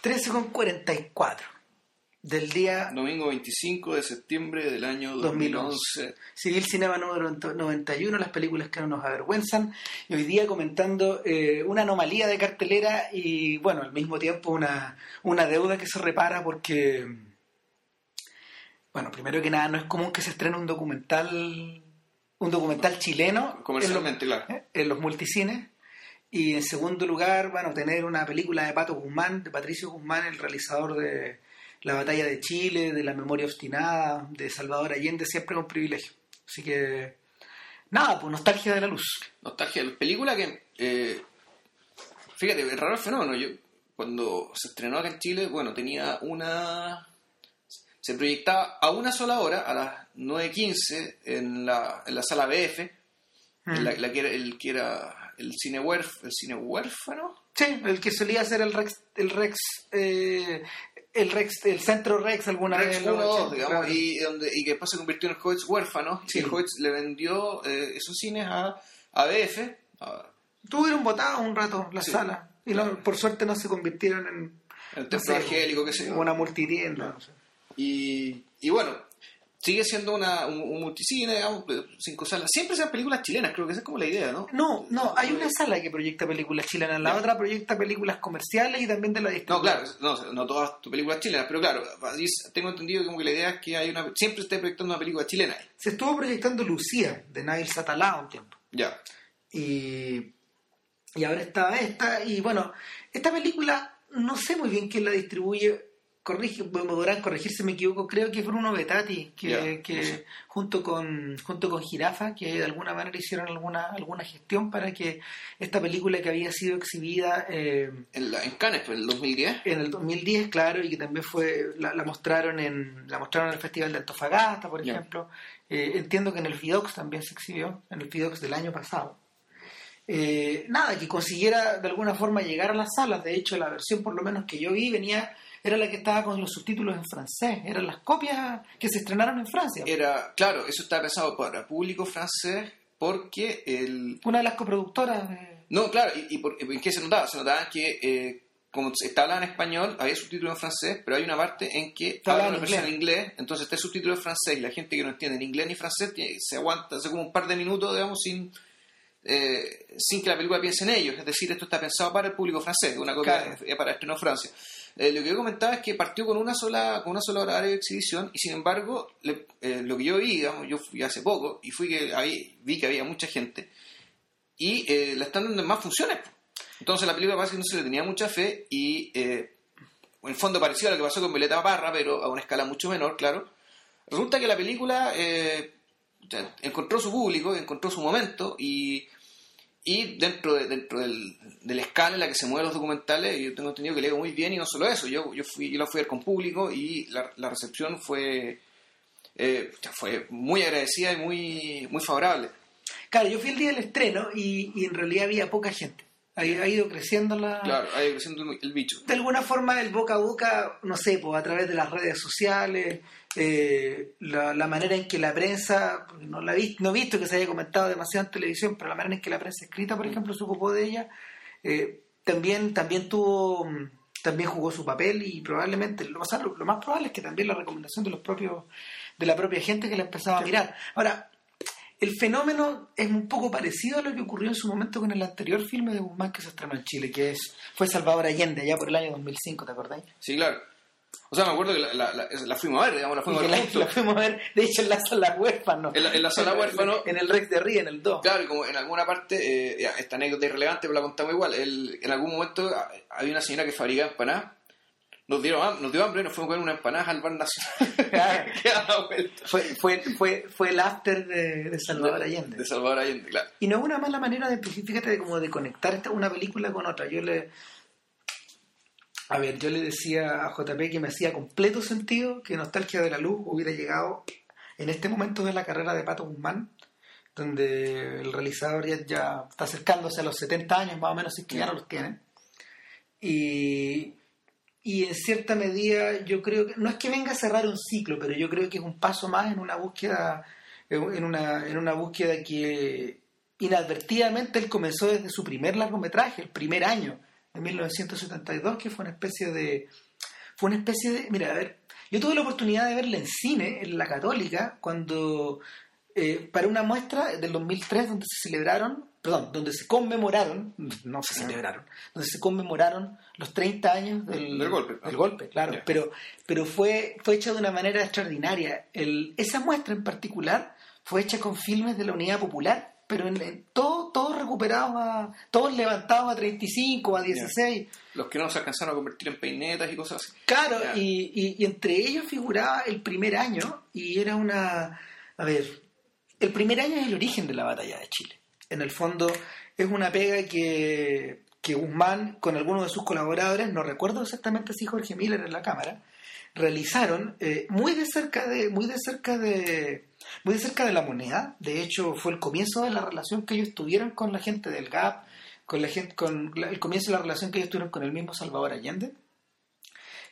13 con 44 del día Domingo 25 de septiembre del año 2011. Civil Cinema número 91, las películas que no nos avergüenzan. Y hoy día comentando eh, una anomalía de cartelera y, bueno, al mismo tiempo una, una deuda que se repara porque, bueno, primero que nada, no es común que se estrene un documental un documental chileno comercialmente, en claro. los, en los multicines. Y en segundo lugar, bueno, tener una película de Pato Guzmán, de Patricio Guzmán, el realizador de La Batalla de Chile, de La Memoria Obstinada, de Salvador Allende, siempre es un privilegio. Así que, nada, pues nostalgia de la luz. Nostalgia. Película que, eh, fíjate, es raro el fenómeno. Yo, cuando se estrenó acá en Chile, bueno, tenía una... Se proyectaba a una sola hora, a las 9.15, en la, en la sala BF, en la, la que era, el que era el cine, huérf, el cine huérfano. Sí, el que solía ser el Rex, el Rex, eh, el Rex, el centro Rex alguna Rex vez. en los 1, 80, digamos, claro. y, donde, y que después se convirtió en el Hoyts huérfano, Sí. y el Hoyts le vendió eh, esos cines a, a BF, a- Tuvieron botado un rato la Sí. sala. Y no- por suerte no se convirtieron en el no templo sé, angélico, qué sé una multitienda. no sé. Y, y bueno, sigue siendo una, un, un multicine, digamos, cinco salas. Siempre sean películas chilenas, creo que esa es como la idea, ¿no? No, no, hay una sala que proyecta películas chilenas, la otra proyecta películas comerciales y también de la No, claro, no, no todas tus películas chilenas, pero claro, tengo entendido como que la idea es que hay una siempre esté proyectando una película chilena. Se estuvo proyectando Lucía, de Nail Satalá un tiempo. Ya. Y, y ahora está esta. Y bueno, esta película, no sé muy bien quién la distribuye. Corrige, me podrán corregir si me equivoco. Creo que Bruno Betati, que, que no sé. junto con junto con Jirafa, que de alguna manera hicieron alguna alguna gestión para que esta película que había sido exhibida eh, En, la, en Cannes, pues, en el 2010. en el 2010, claro, y que también fue la, la mostraron en la mostraron en el Festival de Antofagasta, por ejemplo. Eh, entiendo que en el Fidox también se exhibió, en el Fidox del año pasado. Eh, nada, que consiguiera de alguna forma llegar a las salas. De hecho, la versión por lo menos que yo vi venía era la que estaba con los subtítulos en francés. Eran las copias que se estrenaron en Francia. Era, claro, eso estaba pensado para público francés porque el... Una de las coproductoras de... No, claro, y, y por- ¿en qué se notaba? Se notaba que eh, como está hablando en español, había subtítulos en francés, pero hay una parte en que habla una persona en inglés. entonces está el subtítulo en francés y la gente que no entiende ni inglés ni francés se aguanta, hace como un par de minutos, digamos, sin, eh, sin que la película piense en ellos. Es decir, esto está pensado para el público francés, una copia Claro. para estreno en Francia. Eh, lo que yo comentaba es que partió con una sola con una sola horario de exhibición y sin embargo le- eh, lo que yo vi, digamos, yo fui hace poco y fui que ahí vi que había mucha gente y eh, la están dando en más funciones. Entonces la película parece que no se le tenía mucha fe y eh, en el fondo parecía a lo que pasó con Violeta Parra, pero a una escala mucho menor, claro. Resulta que la película eh, encontró su público, encontró su momento y, y dentro, de- dentro del, de la escala en la que se mueven los documentales, yo tengo entendido que le digo muy bien y no solo eso, yo, yo, fui, yo la fui a ver con público y la, la recepción fue, eh, fue muy agradecida y muy, muy favorable. Claro, yo fui el día del estreno y en realidad había poca gente. Ha, ha ido creciendo la... Claro, ahí creciendo el, bicho. de alguna forma el boca a boca, no sé, pues a través de las redes sociales, eh, la, la manera en que la prensa, no la vi, no he visto que se haya comentado demasiado en televisión, pero la manera en que la prensa escrita, por ejemplo, se ocupó de ella, eh, también, también tuvo, mm, también jugó su papel y probablemente, lo, o sea, lo, lo más probable es que también la recomendación de los propios, de la propia gente que la empezaba a mirar. Ahora, el fenómeno es un poco parecido a lo que ocurrió en su momento con el anterior filme de Guzmán que se estrenó en Chile, que es fue Salvador Allende, allá por el año 2005, ¿te acordáis? Sí, claro. O sea, me acuerdo que la, la, la- la fuimos a ver, digamos, la fuimos a ver la, fuimos a ver, de hecho, en la sala huérfano. En la- en sala huérfano. En el Rex de Ría, en el 2. Claro, y como en alguna parte, eh, esta anécdota irrelevante, pero la contamos igual. El- en algún momento ah, había una señora que fabricaba empanadas. Nos, dieron, nos dio hambre y nos fuimos a comer una empanada al bar nacional. Fue, fue, fue, fue el after de, de Salvador Allende. De Salvador Allende, claro. Y no es una mala manera de, fíjate, de como de conectar esta- una película con otra. Yo le, a ver, yo le decía a JP que me hacía completo sentido que Nostalgia de la Luz hubiera llegado en este momento de la carrera de Pato Guzmán, donde el realizador ya, ya está acercándose a los 70 años más o menos, si es que ya no los tiene. Y, y en cierta medida yo creo que, no es que venga a cerrar un ciclo, pero yo creo que es un paso más en una búsqueda, en una, en una búsqueda que inadvertidamente él comenzó desde su primer largometraje, el primer año en 1972, que fue una especie de... Fue una especie de... Mira, a ver, yo tuve la oportunidad de verla en cine, en la católica, cuando... Eh, para una muestra del 2003 donde se celebraron, perdón, donde se conmemoraron, no se celebraron, donde se conmemoraron los 30 años del, Del golpe. del golpe, claro, Ya. pero, pero fue, fue hecha de una manera extraordinaria. El, esa muestra en particular fue hecha con filmes de la Unidad Popular, pero en, en todo, todos recuperados, a, todos levantados a 35, a 16. Los que no se alcanzaron a convertir en peinetas y cosas así. Claro, Ya. y, y- y entre ellos figuraba el primer año y era una... A ver, el primer año es el origen de la batalla de Chile. En el fondo es una pega que, que Guzmán con algunos de sus colaboradores, no recuerdo exactamente si Jorge Miller en la cámara, realizaron eh, muy de cerca de muy de cerca de muy de cerca de la moneda. De hecho fue el comienzo de la relación que ellos tuvieron con la gente del GAP con la gente con el comienzo de la relación que ellos tuvieron con el mismo Salvador Allende.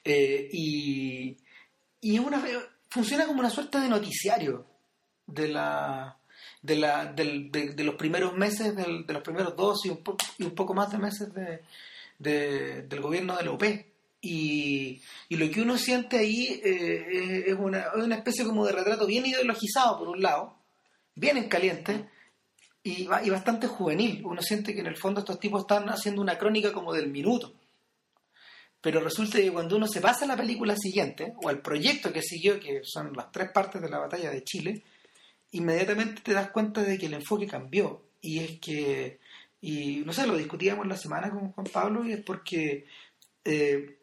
Eh, y y una funciona como una suerte de noticiario de la de, la, de, de los primeros meses de los primeros dos y un, po- y un poco más de meses de, de- del gobierno de la y, y lo que uno siente ahí eh, es, una, es una especie como de retrato bien ideologizado por un lado bien en caliente y, y bastante juvenil. Uno siente que en el fondo estos tipos están haciendo una crónica como del minuto. Pero resulta que cuando uno se pasa a la película siguiente o al proyecto que siguió que son las tres partes de la batalla de Chile inmediatamente te das cuenta de que el enfoque cambió. Y es que, y no sé, lo discutíamos la semana con Juan Pablo, y es porque, eh,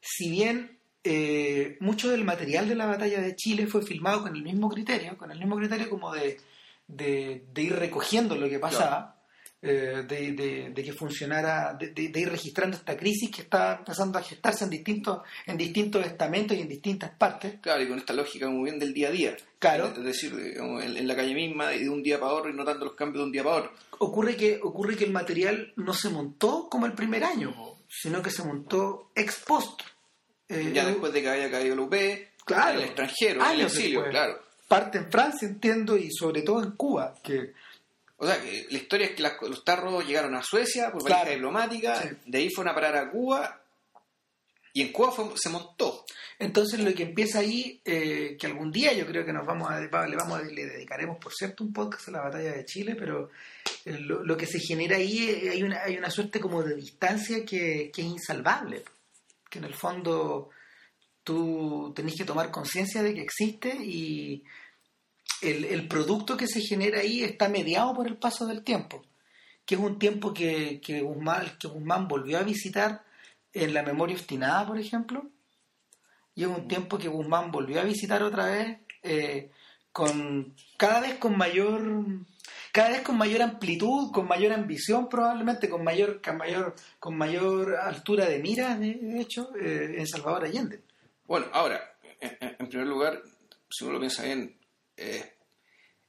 si bien eh, mucho del material de la batalla de Chile fue filmado con el mismo criterio, con el mismo criterio como de, de, de ir recogiendo lo que pasaba, eh, de, de- de que funcionara, de, de- ir registrando esta crisis que está empezando a gestarse en distintos, en distintos estamentos y en distintas partes. Claro, y con esta lógica muy bien del día a día. Claro. Es decir, en, en la calle misma de un día para otro y no tanto los cambios de un día para otro. ocurre que ocurre que el material no se montó como el primer año sino que se montó ex post Eh, Ya después de que haya caído la UP, Claro. el extranjero, el exilio, después. claro. parte en Francia entiendo y sobre todo en Cuba que O sea, que la historia es que las- los tarros llegaron a Suecia por Claro. valija diplomática, Sí. de ahí fueron a parar a Cuba y en Cuba fue- se montó. entonces lo que empieza ahí eh, que algún día yo creo que nos vamos a le vamos a, le dedicaremos por cierto un podcast a la batalla de Chile pero eh, lo, lo que se genera ahí eh, hay una hay una suerte como de distancia que, que es insalvable que en el fondo tú tenés que tomar conciencia de que existe y el, el producto que se genera ahí está mediado por el paso del tiempo, que es un tiempo que, que, Guzmán, que Guzmán volvió a visitar en la memoria obstinada, por ejemplo, y es un tiempo que Guzmán volvió a visitar otra vez eh, con cada vez con mayor cada vez con mayor amplitud, con mayor ambición probablemente, con mayor, con mayor, con mayor altura de mira, de, hecho, eh, en Salvador Allende. Bueno, ahora, en, primer lugar, si uno lo piensa bien, eh,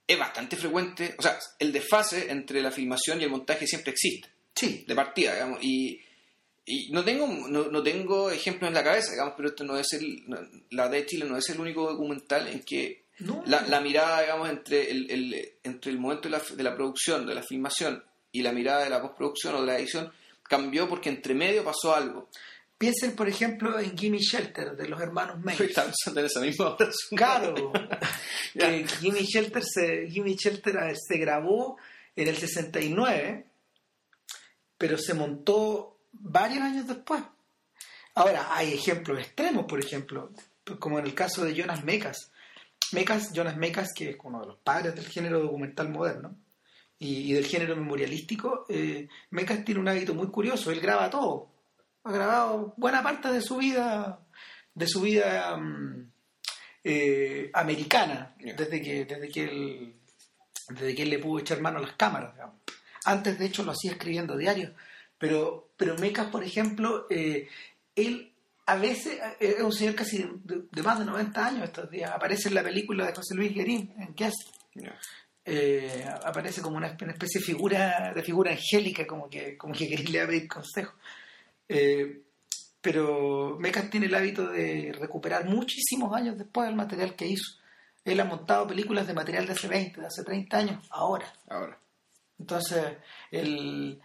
es bastante frecuente, o sea, el desfase entre la filmación y el montaje siempre existe, Sí, de partida, digamos, y, y no tengo no, no tengo ejemplos en la cabeza, digamos, pero esto no es el, no- la de Chile no es el único documental en que no, la, la mirada, digamos, entre el, el- entre el momento de la, de la producción, de la filmación y la mirada de la postproducción o de la edición cambió porque entre medio pasó algo. Piensen por ejemplo en Gimme Shelter de los hermanos May. Estaba pensando en esa misma hora. Claro, que Gimme Shelter, se, Gimme Shelter a ver, se grabó en el 69, pero se montó varios años después. Ahora, hay ejemplos extremos, por ejemplo, como en el caso de Jonas Mekas. Mekas, Jonas Mekas, que es uno de los padres del género documental moderno y, y del género memorialístico, eh, Mekas tiene un hábito muy curioso, él graba todo. Ha grabado buena parte de su vida, de su vida mm, eh, americana, Ya. desde que, desde que él desde que él le pudo echar mano a las cámaras. digamos. Antes, de hecho, lo hacía escribiendo diarios. Pero, pero Mecas, por ejemplo, eh, él a veces eh, es un señor casi de, de más de 90 años estos días. Aparece en la película de José Luis Guerín, en Guest. Ya. Eh, aparece como una, especie de figura, de figura angélica, como que, como que quería pedir consejo. Eh, pero Mecas tiene el hábito de recuperar muchísimos años después del material que hizo. Él ha montado películas de material de hace 20, de hace 30 años, ahora. Ahora. Entonces, el,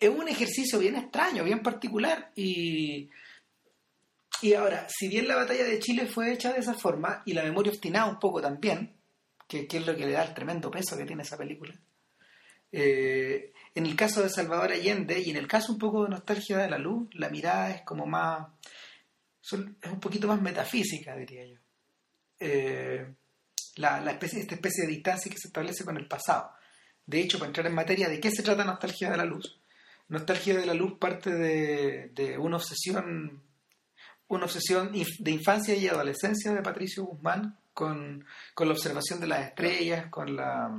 es un ejercicio bien extraño, bien particular. Y, y ahora, si bien la batalla de Chile fue hecha de esa forma, y la memoria obstinada un poco también, que, es lo que le da el tremendo peso que tiene esa película, eh, en el caso de Salvador Allende y en el caso un poco de Nostalgia de la Luz, la mirada es como más. es un poquito más metafísica, diría yo. Eh, la, especie, esta especie de distancia que se establece con el pasado. De hecho, para entrar en materia, ¿de qué se trata Nostalgia de la Luz? Nostalgia de la Luz parte de, una obsesión una obsesión de infancia y adolescencia de Patricio Guzmán con, con la observación de las estrellas, con la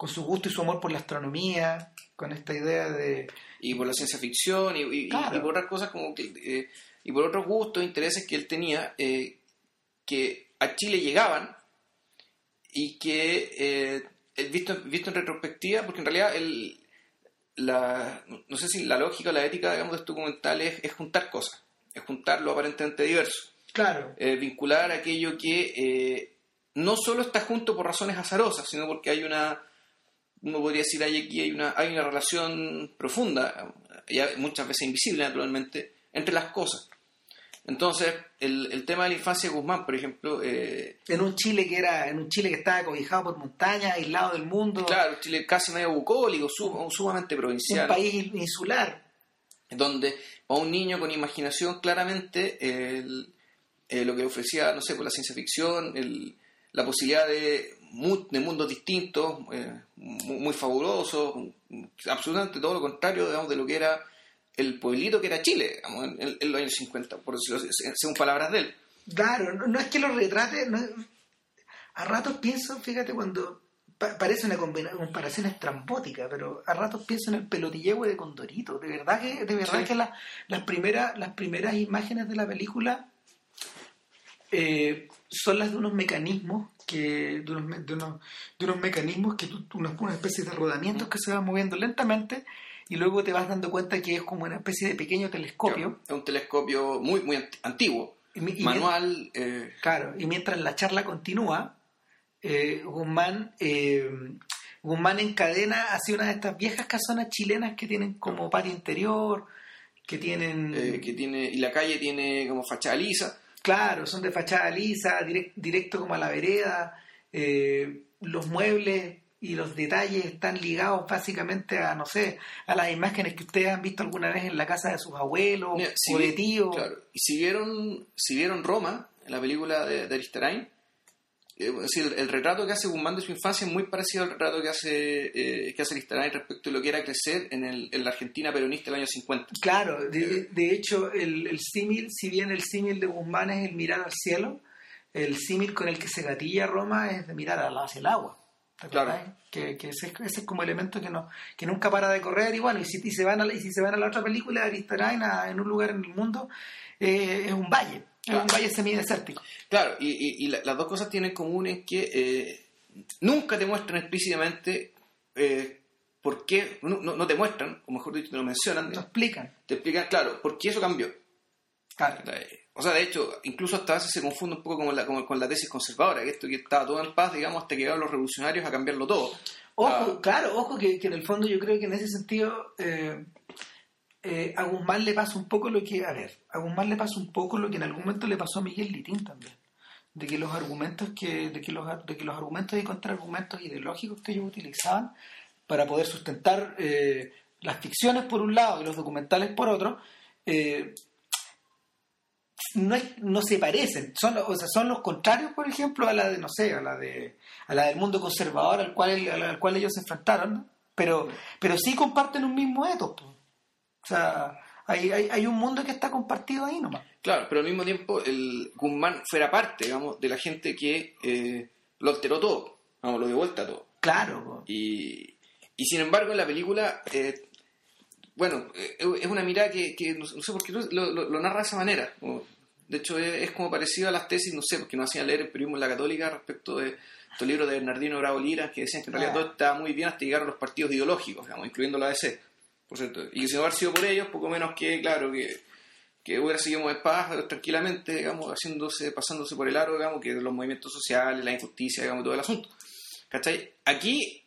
con su gusto y su amor por la astronomía, con esta idea de... Y por la ciencia ficción y, por otras cosas como que... Eh, y por otros gustos, intereses que él tenía, eh, que a Chile llegaban y que, eh, visto, visto en retrospectiva, porque en realidad el, la, no sé si la lógica la ética digamos, de este documental es, juntar cosas, es juntar lo aparentemente diverso. Claro. vincular aquello que no solo está junto por razones azarosas, sino porque hay una uno podría decir hay aquí hay una, hay una relación profunda, muchas veces invisible naturalmente, entre las cosas. Entonces, el, el tema de la infancia de Guzmán, por ejemplo... Eh, en un Chile que era en un Chile que estaba cobijado por montañas, aislado del mundo. Claro, Chile casi medio bucólico, sumamente provincial. Un país insular. Donde a un niño con imaginación claramente eh, lo que ofrecía, no sé, por la ciencia ficción, el, la posibilidad de de mundos distintos, eh, muy, fabulosos, absolutamente todo lo contrario digamos, de lo que era el pueblito que era Chile en, los años 50, por decirlo según palabras de él. Claro, no, es que lo retrate, a ratos pienso, fíjate, cuando parece una comparación estrambótica, pero a ratos pienso en el pelotilleo de Condorito. De verdad que, de verdad que las, primeras, las primeras imágenes de la película eh, son las de unos mecanismos que de unos, de unos, de unos mecanismos que tú, una, una, especie de rodamientos que se van moviendo lentamente y luego te vas dando cuenta que es como una especie de pequeño telescopio. es un telescopio muy, muy antiguo, manual. Eh. Claro, y mientras la charla continúa, eh, Guzmán, eh, Guzmán encadena hacia una de estas viejas casonas chilenas que tienen como patio interior, que tienen... Eh, que tiene, y la calle tiene como fachada lisa Claro, son de fachada lisa, directo como a la vereda. Eh, los muebles y los detalles están ligados básicamente a, no sé, a las imágenes que ustedes han visto alguna vez en la casa de sus abuelos o de tíos. Claro. Y si vieron, si vieron Roma, en la película de, de Aristarain, eh, el, retrato que hace Guzmán de su infancia es muy parecido al retrato que hace eh, que hace respecto a lo que era crecer en, el, en la Argentina peronista del año 50. Claro, de, hecho, el, el símil, si bien el símil de Guzmán es el mirar al cielo, el símil con el que se gatilla Roma es de mirar hacia el agua. Claro. Que, ese, es como elemento que no que nunca para de correr y bueno y si, se van a, y si se van a la otra película Aristarain en un lugar en el mundo eh, es un valle es un valle semidesértico. Claro, y, y, las dos cosas tienen en común en que eh, nunca te muestran explícitamente eh, por qué, no, no, te muestran, o mejor dicho, te lo mencionan. Te explican. Te explican, claro, por qué eso cambió. Claro. O sea, de hecho, incluso hasta a veces se confunde un poco con la, con, la tesis conservadora, que esto que estaba todo en paz, digamos, hasta que llegaron los revolucionarios a cambiarlo todo. Ojo, ah. claro, ojo que, que, en el fondo yo creo que en ese sentido eh, eh, a Guzmán le pasa un poco lo que, a ver, a Guzmán le pasa un poco lo que en algún momento le pasó a Miguel Litín también, de que los argumentos que, de que los, de que los argumentos y contraargumentos ideológicos que ellos utilizaban para poder sustentar eh, las ficciones por un lado y los documentales por otro, eh, no, no se parecen, son, o sea, son los contrarios, por ejemplo, a la de, no sé, a la de, a la del mundo conservador al cual, al cual ellos se enfrentaron, pero, pero sí comparten un mismo etos. Sea, hay, hay, un mundo que está compartido ahí nomás. Claro, pero al mismo tiempo el Guzmán fuera parte, digamos, de la gente que eh, lo alteró todo, vamos, lo dio vuelta todo. Claro. Y, y sin embargo en la película, eh, bueno, eh, es una mirada que, no, sé por qué lo, lo, narra de esa manera. De hecho, es, como parecido a las tesis, no sé, porque no hacían leer el periodismo en la católica respecto de estos libros de Bernardino Bravo Lira, que decían que en realidad ah. todo estaba muy bien hasta llegar a los partidos ideológicos, digamos, incluyendo la ADC por cierto. Y si no hubiera sido por ellos, poco menos que, claro, que, que hubiera seguido en paz, tranquilamente, digamos, haciéndose, pasándose por el aro, digamos, que los movimientos sociales, la injusticia, digamos, todo el asunto. ¿Cachai? Aquí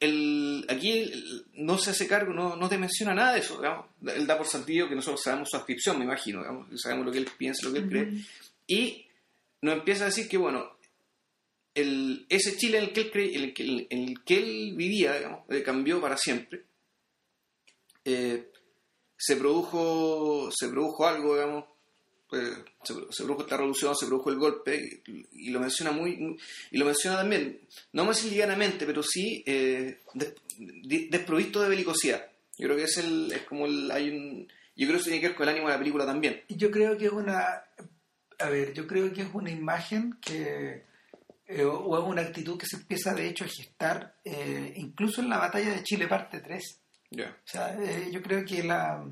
el, aquí el- no se hace cargo, no, no te menciona nada de eso. digamos. Él da por sentido que nosotros sabemos su ascripción, me imagino, digamos, sabemos lo que él piensa, lo que él cree. Y nos empieza a decir que, bueno, el, ese Chile en el que él, cree- en el que, en el que él vivía, digamos, eh, cambió para siempre. Eh, se produjo se produjo algo, digamos, eh, se, produjo esta revolución, se produjo el golpe, y, lo menciona muy, y lo menciona también, no más livianamente, pero sí eh, desprovisto de belicosidad. Yo creo que es el, es como yo creo que tiene que ver con el ánimo de la película también. Yo creo que es una, a ver, yo creo que es una imagen que, eh, o es una actitud que se empieza de hecho a gestar incluso en la batalla de Chile parte 3. Ya. O sea, eh, yo creo que la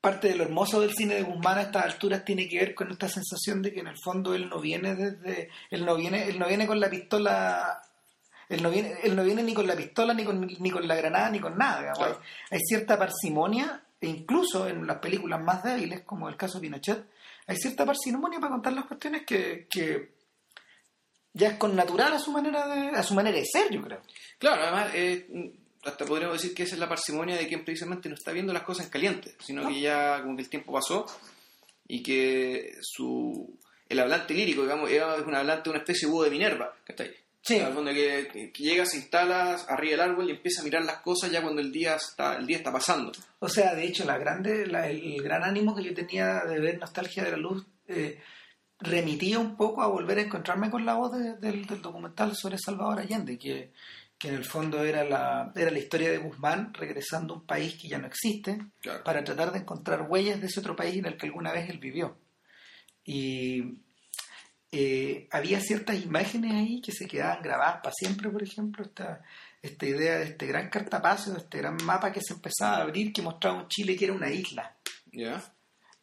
parte de lo hermoso del cine de Guzmán a estas alturas tiene que ver con esta sensación de que en el fondo él no viene desde él no viene él no viene con la pistola él no viene él no viene ni con la pistola ni con ni con la granada ni con nada digamos. Claro. hay, hay cierta parsimonia e incluso en las películas más débiles como el caso de Pinochet hay cierta parsimonia para contar las cuestiones que, que ya es con natural a su manera de a su manera de ser yo creo Claro, además, eh, hasta podríamos decir que esa es la parsimonia de quien precisamente no está viendo las cosas en caliente, sino No. que ya como que el tiempo pasó y que su el hablante lírico, digamos, era un hablante de una especie de búho de Minerva, que está ahí. Sí. Al fondo que, que- llega, se instala arriba del árbol y empieza a mirar las cosas ya cuando el día está, el día está pasando. O sea, de hecho, la grande, la- el, gran ánimo que yo tenía de ver Nostalgia de la Luz eh, remitía un poco a volver a encontrarme con la voz de- del, del documental sobre Salvador Allende, que, que en el fondo era la, era la historia de Guzmán regresando a un país que ya no existe Claro. para tratar de encontrar huellas de ese otro país en el que alguna vez él vivió. Y eh, había ciertas imágenes ahí que se quedaban grabadas para siempre, por ejemplo, esta, esta idea de este gran cartapacio, de este gran mapa que se empezaba a abrir, que mostraba un Chile que era una isla.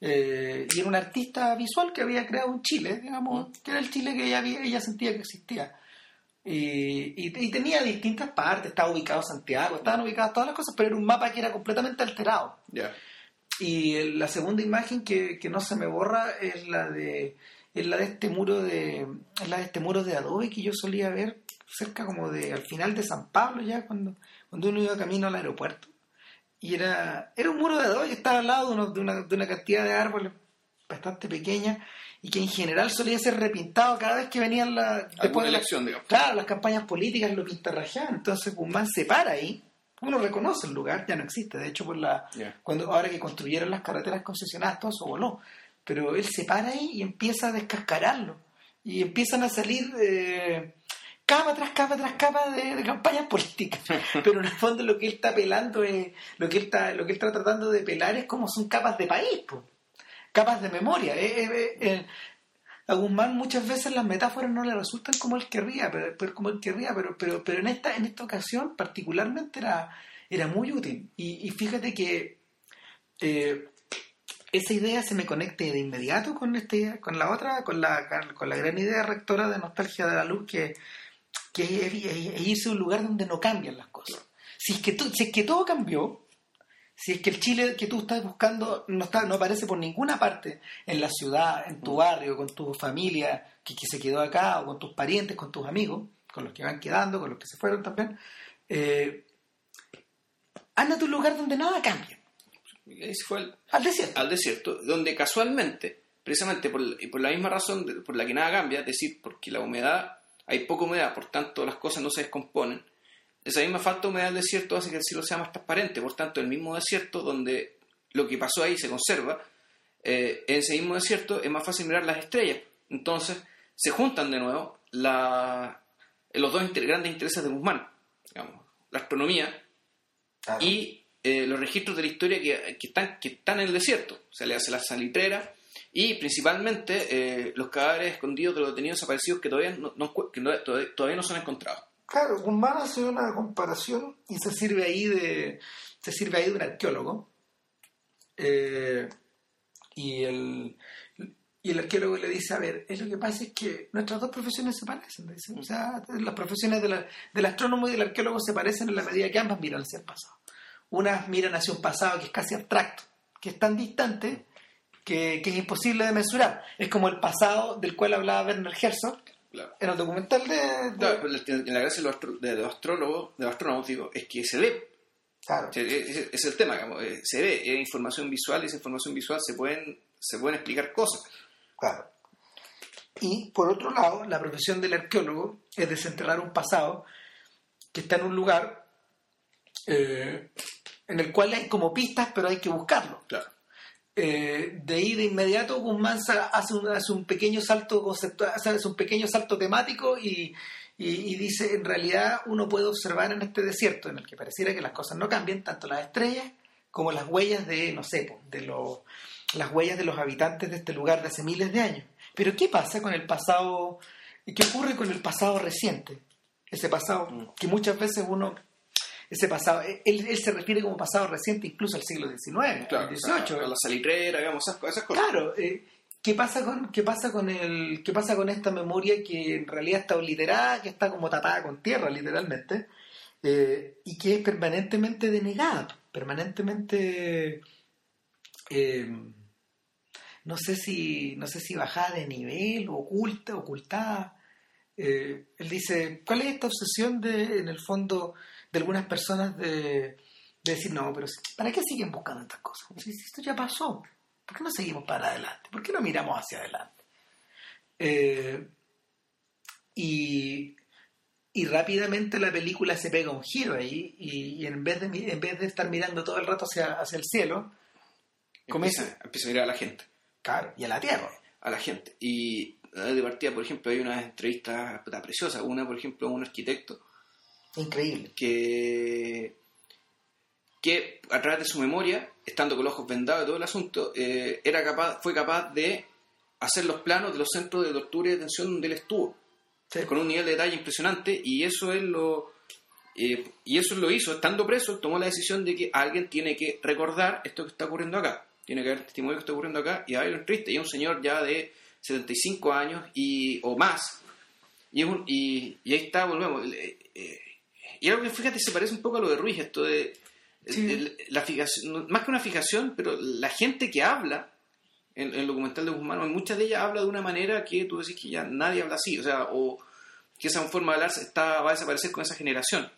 Eh, y era un artista visual que había creado un Chile, digamos, que era el Chile que ella, ella sentía que existía. Y, y- y tenía distintas partes, estaba ubicado Santiago, estaban ubicadas todas las cosas, pero era un mapa que era completamente alterado. Ya. Y la segunda imagen que, que no se me borra es la de es la de este muro de es la de este muro de adobe que yo solía ver cerca como de al final de San Pablo ya cuando cuando uno iba camino al aeropuerto y era era un muro de adobe que estaba al lado de, uno- de una, de una cantidad de árboles bastante pequeña y que en general solía ser repintado cada vez que venían la después de la- elección, digamos. Claro, las campañas políticas lo pintarrajeaban. Entonces Guzmán se para ahí. Uno reconoce el lugar, ya no existe. De hecho, por la, cuando ahora que construyeron las carreteras concesionadas, todo eso voló. Pero él se para ahí y empieza a descascararlo. Y empiezan a salir eh, capa tras capa tras capa de, de campañas políticas. Pero en el fondo lo que él está pelando es, lo que él está, lo que él está tratando de pelar es como son capas de país, po. Capas de memoria. Eh, eh, eh, a Guzmán muchas veces las metáforas no le resultan como él querría, pero, pero como él querría, pero, pero, pero en esta, en esta ocasión particularmente era, era muy útil. Y, y fíjate que eh, esa idea se me conecte de inmediato con este, con la otra, con la, con la gran idea rectora de nostalgia de la luz que, que es, irse a un lugar donde no cambian las cosas. Si que, tú- si es que todo cambió, si es que el Chile que tú estás buscando no está no aparece por ninguna parte en la ciudad, en tu barrio, con tu familia que, que se quedó acá, o con tus parientes, con tus amigos, con los que van quedando, con los que se fueron también, eh, anda a tu lugar donde nada cambia, Ese fue el, al desierto. al desierto, donde casualmente, precisamente por, y por la misma razón de- por la que nada cambia, es decir, porque la humedad, hay poca humedad, por tanto las cosas no se descomponen, esa misma falta de humedad del desierto hace que el cielo sea más transparente, por tanto el mismo desierto donde lo que pasó ahí se conserva, eh, en ese mismo desierto es más fácil mirar las estrellas, entonces se juntan de nuevo la- los dos inter- grandes intereses de Guzmán, digamos, la astronomía y eh, los registros de la historia que, que están, que están en el desierto. Se le hace la salitrera y principalmente eh, los cadáveres escondidos de los detenidos desaparecidos que todavía no, no que todavía no son encontrados. Claro, Guzmán hace una comparación y se sirve ahí de, se sirve ahí de un arqueólogo. Eh, y, el, y el arqueólogo le dice, a ver, es lo que pasa es que nuestras dos profesiones se parecen. dice. O sea, las profesiones de la- del astrónomo y del arqueólogo se parecen en la medida que ambas miran hacia el pasado. Unas miran hacia un pasado que es casi abstracto, que es tan distante que, que es imposible de mensurar. Es como el pasado del cual hablaba Werner Herzog, Claro. En el documental de... de- Claro, pero la gracia de los, astro- de los astrólogos, de los astrónomos, digo, es que se ve. Claro. O sea, Es, es el tema, digamos, eh, se ve, es información visual y esa información visual se pueden, se pueden explicar cosas. Claro. Y por otro lado, la profesión del arqueólogo es desenterrar un pasado que está en un lugar eh, en el cual hay como pistas, pero hay que buscarlo. Claro. Eh, de ahí de inmediato Guzmán hace un, hace un pequeño salto conceptual, hace un pequeño salto temático y, y- y dice en realidad uno puede observar en este desierto en el que pareciera que las cosas no cambian, tanto las estrellas como las huellas de, no sé, de los, las huellas de los habitantes de este lugar de hace miles de años. Pero ¿qué pasa con el pasado? ¿Y qué ocurre con el pasado reciente? Ese pasado Mm. que muchas veces uno, ese pasado, él, él se refiere como pasado reciente incluso al siglo XIX, Claro, al o sea, XVIII. a la salitrera, digamos, esas, co- esas cosas. Claro, eh, ¿qué pasa con qué pasa con el qué pasa con esta memoria que en realidad está obliterada, que está como tapada con tierra, literalmente, eh, y que es permanentemente denegada, permanentemente eh, no sé si no sé si bajada de nivel, oculta, ocultada. Eh, él dice, ¿cuál es esta obsesión de, en el fondo, de algunas personas de, de decir, no, pero ¿para qué siguen buscando estas cosas? Si, esto ya pasó, ¿por qué no seguimos para adelante? ¿Por qué no miramos hacia adelante? Eh, y, y rápidamente la película se pega un giro ahí y, y en, vez de, en vez de estar mirando todo el rato hacia, hacia el cielo, comienza, Empieza, empieza a mirar a la gente. claro, y a la tierra. a la gente. Y de partida, por ejemplo, hay unas entrevistas preciosas. Una, por ejemplo, a un arquitecto Increíble. que, que a través de su memoria, estando con los ojos vendados y todo el asunto, eh, era capaz, fue capaz de hacer los planos de los centros de tortura y detención donde él estuvo, Sí. con un nivel de detalle impresionante, y eso él lo... eh, y eso lo hizo, estando preso, tomó la decisión de que alguien tiene que recordar esto que está ocurriendo acá, tiene que haber testimonio que está ocurriendo acá, y hay un triste, y es un señor ya de 75 años y, o más, y, es un- y, y ahí está, volvemos, eh, eh, y algo que fíjate se parece un poco a lo de Ruiz, esto de Sí. la fijación, más que una fijación, pero la gente que habla en, en el documental de Guzmán, muchas de ellas habla de una manera que tú decís que ya nadie habla así, o sea, o que esa forma de hablar está, va a desaparecer con esa generación.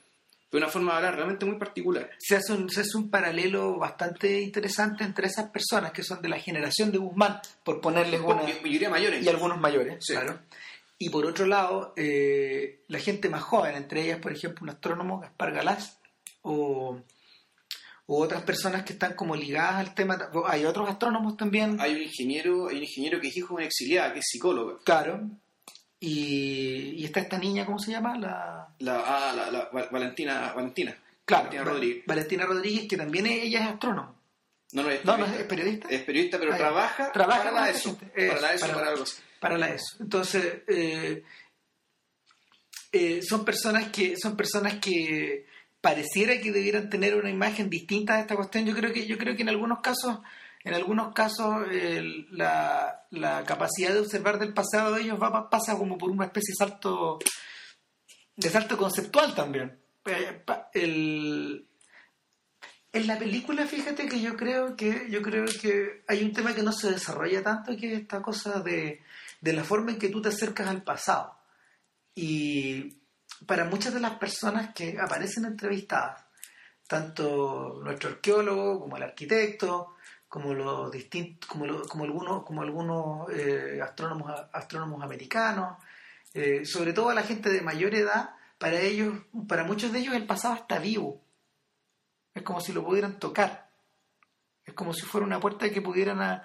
Pero una forma de hablar realmente muy particular. se hace, un, se hace un paralelo bastante interesante entre esas personas que son de la generación de Guzmán, por ponerles una... Bueno, mayoría mayores. y algunos mayores, Sí. claro. Y por otro lado, eh, la gente más joven, entre ellas, por ejemplo, un astrónomo, Gaspar Galás, o, o otras personas que están como ligadas al tema. Hay otros astrónomos también, Hay un ingeniero, hay un ingeniero que es hijo de una exiliada, que es psicóloga. claro. Y, y está esta niña, ¿cómo se llama? La, La, ah, la, la- Val- Valentina, Valentina. claro, Valentina Va- Rodríguez. Valentina Rodríguez, que también es- ella es astrónoma. No, no es No, no, periodista. es periodista. Es periodista, pero Ah, trabaja, Trabaja para la ESO. Para la Eso, ESO, para- para algo así. para la ESO. Entonces, eh, eh, son personas que son personas que pareciera que debieran tener una imagen distinta de esta cuestión. Yo creo que yo creo que en algunos casos en algunos casos la, capacidad de observar del pasado de ellos va, pasa como por una especie de salto de salto conceptual también. Eh, en la película, fíjate que yo creo que yo creo que hay un tema que no se desarrolla tanto, que es esta cosa de, de la forma en que tú te acercas al pasado. Y para muchas de las personas que aparecen entrevistadas, tanto nuestro arqueólogo como el arquitecto, como los distintos, como, lo- como algunos, como algunos eh, astrónomos, astrónomos americanos, eh, sobre todo a la gente de mayor edad, para ellos, para muchos de ellos el pasado está vivo. Es como si lo pudieran tocar. Es como si fuera una puerta que pudieran,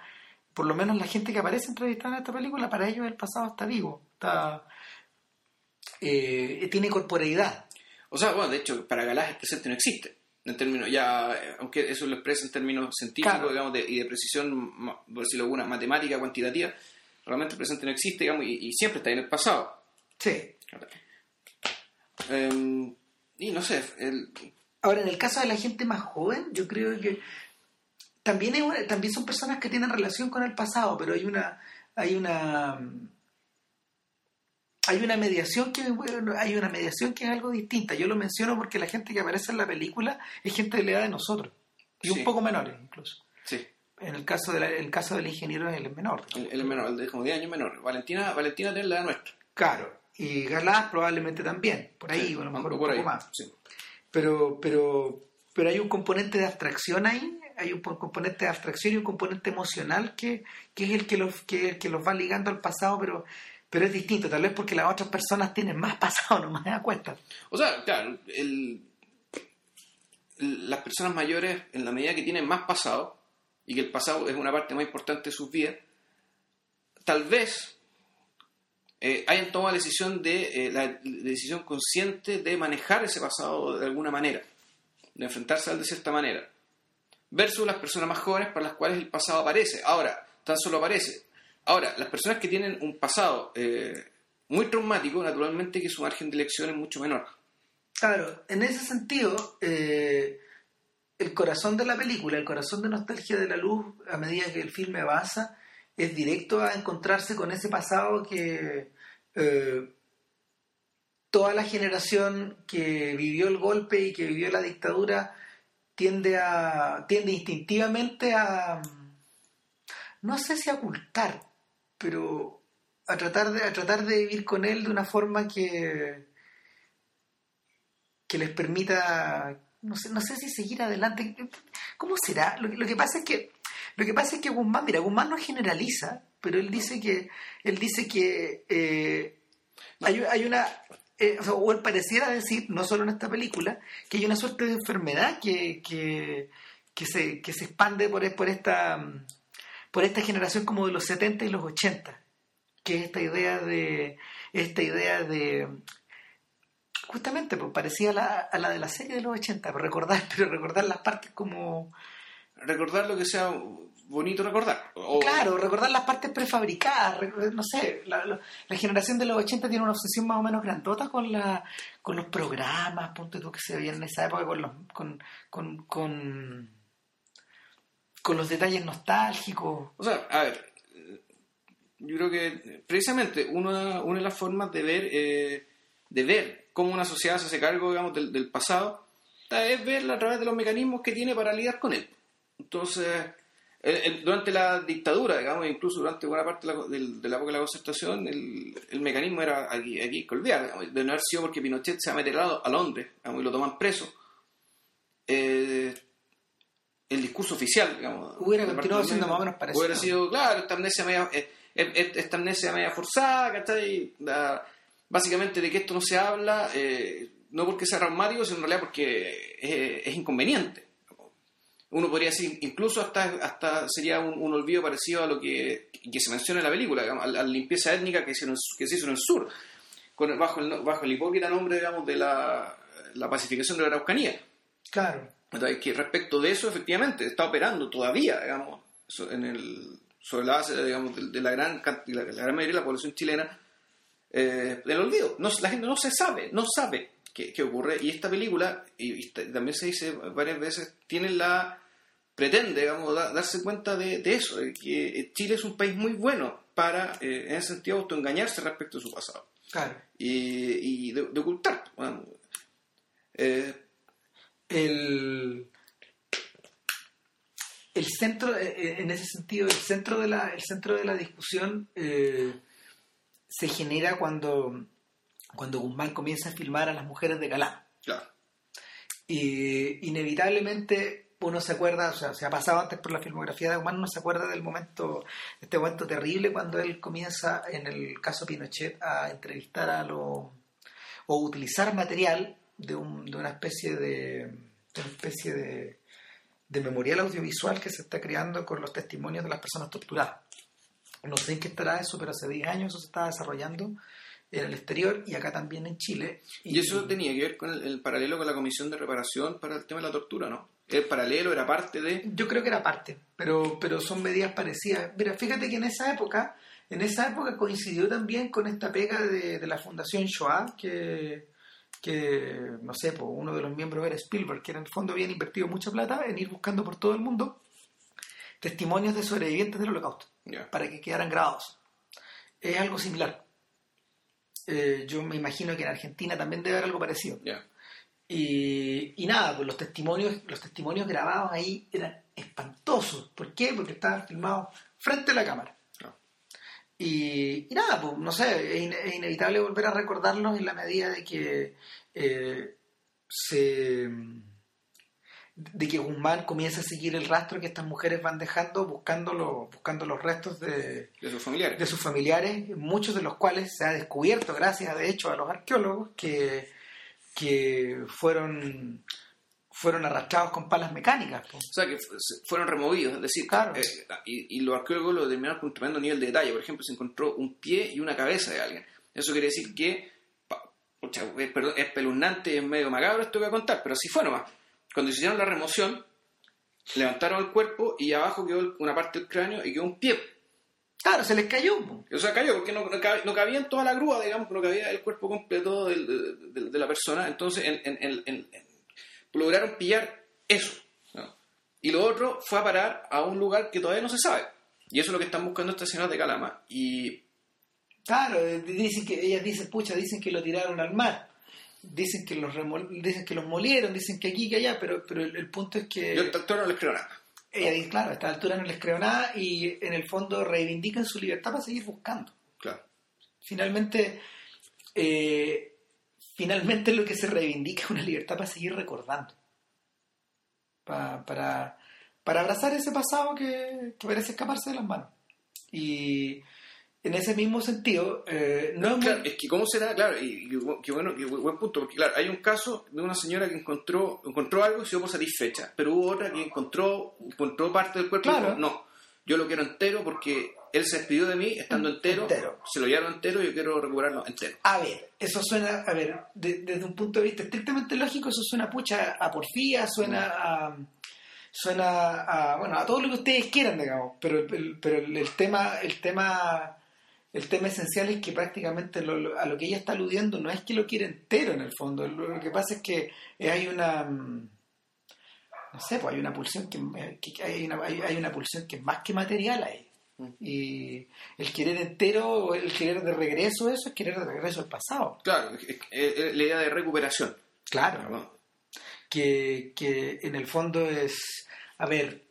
por lo menos la gente que aparece entrevistada en esta película, para ellos el pasado está vivo, está eh, tiene corporeidad. O sea, bueno, de hecho, para Galás el presente no existe. En términos, ya, aunque eso lo expresa en términos científicos, Claro. digamos, de- y de precisión, por decirlo alguna, matemática, cuantitativa, realmente el presente no existe, digamos, y, y siempre está en el pasado. Sí. Eh, y no sé, el, Ahora, en el caso de la gente más joven, yo creo que también, es una- también son personas que tienen relación con el pasado, pero hay una hay una hay una mediación que bueno, hay una mediación que es algo distinta. Yo lo menciono porque la gente que aparece en la película es gente de la edad de nosotros y Sí. un poco menores incluso. sí, En el caso de la- el caso del ingeniero es el menor. el, el menor, el de como 10 años menor. Valentina, Valentina tiene la edad nuestra. Claro. Y Galás probablemente también, por ahí, Sí, a lo mejor un por poco ahí, más. sí. Pero, pero, pero hay un componente de abstracción ahí, hay un po- componente de abstracción y un componente emocional que, que es el que los, que, es el que los va ligando al pasado, pero, pero es distinto, tal vez porque las otras personas tienen más pasado, no me da cuenta. O sea, claro, las personas mayores, en la medida que tienen más pasado, y que el pasado es una parte más importante de sus vidas, tal vez eh, hayan tomado la decisión de eh, la, la decisión consciente de manejar ese pasado de alguna manera, de enfrentarse a él de cierta manera, versus las personas más jóvenes para las cuales el pasado aparece. Ahora, tan solo aparece. Ahora, las personas que tienen un pasado eh, muy traumático, naturalmente que su margen de elección es mucho menor. Claro, en ese sentido, eh, el corazón de la película, el corazón de Nostalgia de la Luz, a medida que el filme avanza, es directo a encontrarse con ese pasado que eh, toda la generación que vivió el golpe y que vivió la dictadura tiende a tiende instintivamente a no sé si a ocultar, pero a tratar de a tratar de vivir con él de una forma que que les permita no sé, no sé si seguir adelante. Cómo será lo, lo que pasa es que lo que pasa es que Guzmán mira Guzmán no generaliza pero él dice que él dice que eh, hay, una eh, o, él pareciera decir no solo en esta película que hay una suerte de enfermedad que, que, que se que se expande por, por esta por esta generación como de los 70 y los 80 que es esta idea de esta idea de justamente pues parecía a la, a la de la serie de los 80 pero recordar pero recordar las partes como Recordar lo que sea bonito recordar. O- claro recordar las partes prefabricadas re- no sé la, la- la generación de los 80 tiene una obsesión más o menos grandota con la con los programas ponte tú que se veían en esa época con los con con, con, con los detalles nostálgicos O sea, a ver, eh, yo creo que precisamente una, una de las formas de ver, eh, de ver cómo una sociedad se hace cargo, digamos, del, pasado, es verla a través de los mecanismos que tiene para lidiar con él. Entonces, el- el- durante la dictadura, digamos, incluso durante buena parte de la, de la época de la concertación, el, el mecanismo era aquí, aquí de no haber sido porque Pinochet se ha metido a Londres y lo toman preso. Eh, el discurso oficial, digamos. Hubiera continuado siendo más o menos parecido. Hubiera sido, claro, esta amnesia media, eh, eh, eh, esta amnesia media forzada, ¿cachai? Da- básicamente de que esto no se habla, eh, no porque sea traumático, sino en realidad porque es, es inconveniente. Uno podría decir, incluso hasta, hasta sería un, un olvido parecido a lo que, que se menciona en la película, digamos, a, la, la limpieza étnica que, hicieron, que se hizo en el sur, con bajo, el, bajo el hipócrita nombre, digamos, de la, la pacificación de la Araucanía. claro Entonces, que respecto de eso, efectivamente, está operando todavía, digamos, en el, sobre la base, digamos, de, de la, gran, la, la gran mayoría de la población chilena, eh, del olvido. No, la gente no se sabe, no sabe qué, qué ocurre. Y esta película, y, y también se dice varias veces, tiene la pretende, digamos, da- darse cuenta de, de eso, de que Chile es un país muy bueno para, eh, en ese sentido, autoengañarse respecto de su pasado claro y, y de, de ocultar. bueno, eh, el, el centro, eh, eh, en ese sentido, el centro de la, el centro de la discusión eh, se genera cuando, cuando Guzmán comienza a filmar a las mujeres de Galán. claro. Y inevitablemente uno se acuerda, o sea, se ha pasado antes por la filmografía de Guzmán, uno se acuerda del momento, este momento terrible cuando él comienza, en el caso Pinochet, a entrevistar a los, o utilizar material de, un- de una especie de, de una especie de, de memorial audiovisual que se está creando con los testimonios de las personas torturadas. No sé en qué estará eso, pero hace 10 años eso se está desarrollando en el exterior y acá también en Chile. Y eso tenía que ver con el, el paralelo con la Comisión de Reparación para el tema de la tortura, ¿no? El paralelo era parte de... Yo creo que era parte, pero, pero son medidas parecidas. Mira, fíjate que en esa época, en esa época coincidió también con esta pega de, de la Fundación Shoah, que, que no sé, pues, uno de los miembros era Spielberg, que en el fondo habían invertido mucha plata en ir buscando por todo el mundo testimonios de sobrevivientes del holocausto, para que quedaran grabados. Es algo similar. Eh, yo me imagino que en Argentina también debe haber algo parecido. Y, y nada, pues los testimonios, los testimonios grabados ahí eran espantosos. ¿Por qué? Porque estaban filmados frente a la cámara. Y, y nada, pues no sé, es, in- es inevitable volver a recordarlos en la medida de que eh, se de que Guzmán comienza a seguir el rastro que estas mujeres van dejando buscando, los- buscando los restos de, De sus familiares. de sus familiares, muchos de los cuales se ha descubierto, gracias de hecho a los arqueólogos, que, que fueron, fueron arrastrados con palas mecánicas. O sea, que fu- se- fueron removidos, es decir, Claro. eh, y, y los arqueólogos lo determinaron con un tremendo nivel de detalle. Por ejemplo, se encontró un pie y una cabeza de alguien. Eso quiere decir que, pucha, es, perdón, es es medio macabro esto que voy a contar, pero así fue nomás. Cuando hicieron la remoción, levantaron el cuerpo y abajo quedó una parte del cráneo y quedó un pie. Claro, se les cayó. O sea, cayó porque no, no, cab- no cabía en toda la grúa, digamos, no cabía el cuerpo completo del- de, de- de la persona. Entonces, en- en- en- en- en- lograron pillar eso. ¿no? Y lo otro fue a parar a un lugar que todavía no se sabe. Y eso es lo que están buscando estas señoras de Calama. Y Claro, eh, dicen que ellas dicen, pucha, dicen que lo tiraron al mar. Dicen que los remol- dicen que los molieron, dicen que aquí que allá, pero pero el, el punto es que yo doctor no les creo nada. ella dice, claro, a esta altura no les creo nada y en el fondo reivindican su libertad para seguir buscando. Claro. Finalmente, eh, finalmente lo que se reivindica es una libertad para seguir recordando. Pa- para, para abrazar ese pasado que, que parece escaparse de las manos. Y en ese mismo sentido, eh, no es muy- Claro, es que cómo será, claro, y, y qué bueno, bu- buen punto, porque claro, hay un caso de una señora que encontró, encontró algo y se dio por satisfecha, pero hubo otra que encontró, encontró parte del cuerpo y Claro. dijo, no, yo lo quiero entero porque él se despidió de mí estando entero, Entero. se lo llevaron entero y yo quiero recuperarlo entero. A ver, eso suena, a ver, de- desde un punto de vista estrictamente lógico, eso suena pucha a porfía, suena a suena a bueno a todo lo que ustedes quieran, digamos, pero el, pero el, tema, el tema, el tema esencial es que prácticamente lo- lo- a lo que ella está aludiendo no es que lo quiere entero en el fondo, lo, lo que pasa es que hay una no sé, pues hay una pulsión que, que hay, una, hay, hay una pulsión que es más que material ahí. Y el querer entero o el querer de regreso, eso es querer de regreso al pasado. Claro, la idea de recuperación. Claro. ¿no? Que, que en el fondo es, a ver,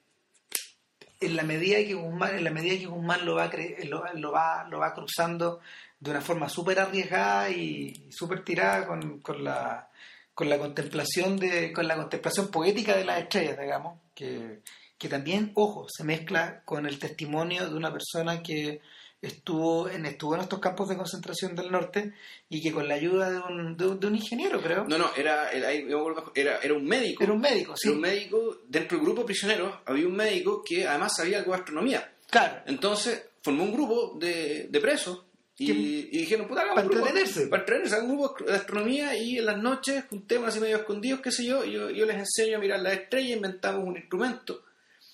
en la medida que Guzmán, en la medida que Guzmán lo va, cre- lo, lo va, lo va cruzando de una forma súper arriesgada y súper tirada con, con la con la contemplación de con la contemplación poética de las estrellas digamos que, que también ojo se mezcla con el testimonio de una persona que estuvo en estuvo en estos campos de concentración del norte y que con la ayuda de un, de un, de un ingeniero creo No, no, era, era, era, era un médico. era un médico sí Era un médico, dentro del grupo de prisioneros, había un médico que además sabía algo de astronomía. claro Entonces formó un grupo de, de presos y, y dijeron, puta, hagamos Para un grupo- entretenerse. Para entretenerse, hagamos un grupo de astronomía y en las noches juntemos así medio escondidos, qué sé yo, y yo, yo les enseño a mirar las estrellas, inventamos un instrumento.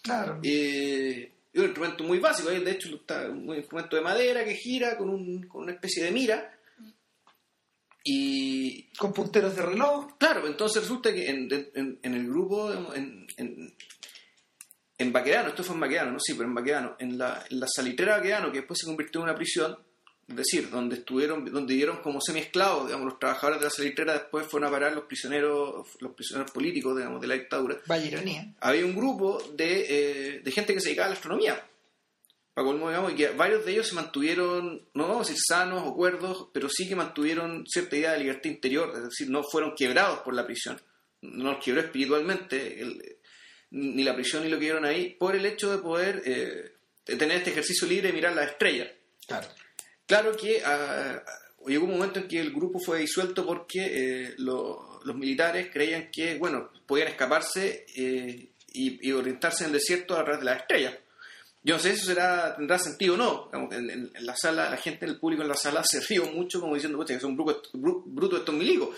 Claro. Eh, y un instrumento muy básico, eh, de hecho está un instrumento de madera que gira con, un- con una especie de mira. Y con punteros de reloj. Claro, entonces resulta que en, en- en el grupo, en, en, en Baquedano, esto fue en Baquedano, no sí, pero en Baquedano, en la, en la salitrera Baquedano, que después se convirtió en una prisión, es decir, donde estuvieron, donde dieron como semi-esclavos, digamos, los trabajadores de la salitrera después fueron a parar los prisioneros, los prisioneros políticos, digamos, de la dictadura. vaya ironía Había un grupo de, eh, de gente que se dedicaba a la astronomía. Para colmo, digamos, y que varios de ellos se mantuvieron, no vamos a decir sanos o cuerdos, pero sí que mantuvieron cierta idea de libertad interior, es decir, no fueron quebrados por la prisión, no los quebró espiritualmente, el- ni la prisión ni lo que vieron ahí, por el hecho de poder eh, tener este ejercicio libre de mirar las estrellas. claro Claro que ah, llegó un momento en que el grupo fue disuelto porque eh, lo- los militares creían que, bueno, podían escaparse eh, y, orientarse en el desierto a través de las estrellas. Yo no sé si eso será, tendrá sentido o no. En, en- la sala, la gente, el público en la sala se rió mucho como diciendo, "Pucha, que son brutos bru- brutos estos milicos.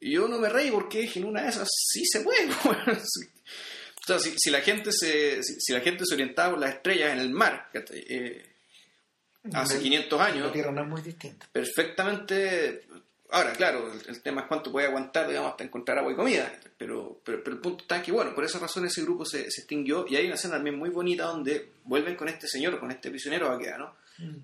Yo no me reí porque en una de esas sí se puede. o sea, si, la gente se, si, la gente se orientaba por las estrellas en el mar. Eh, hace La- 500 la años, tierra no es muy distinta perfectamente. Ahora, claro, el, el tema es cuánto puede aguantar, digamos, hasta encontrar agua y comida. Pero, pero, pero el punto está que, bueno, por esa razón ese grupo se, se extinguió. Y hay una escena también muy bonita donde vuelven con este señor, con este prisionero vaqueano.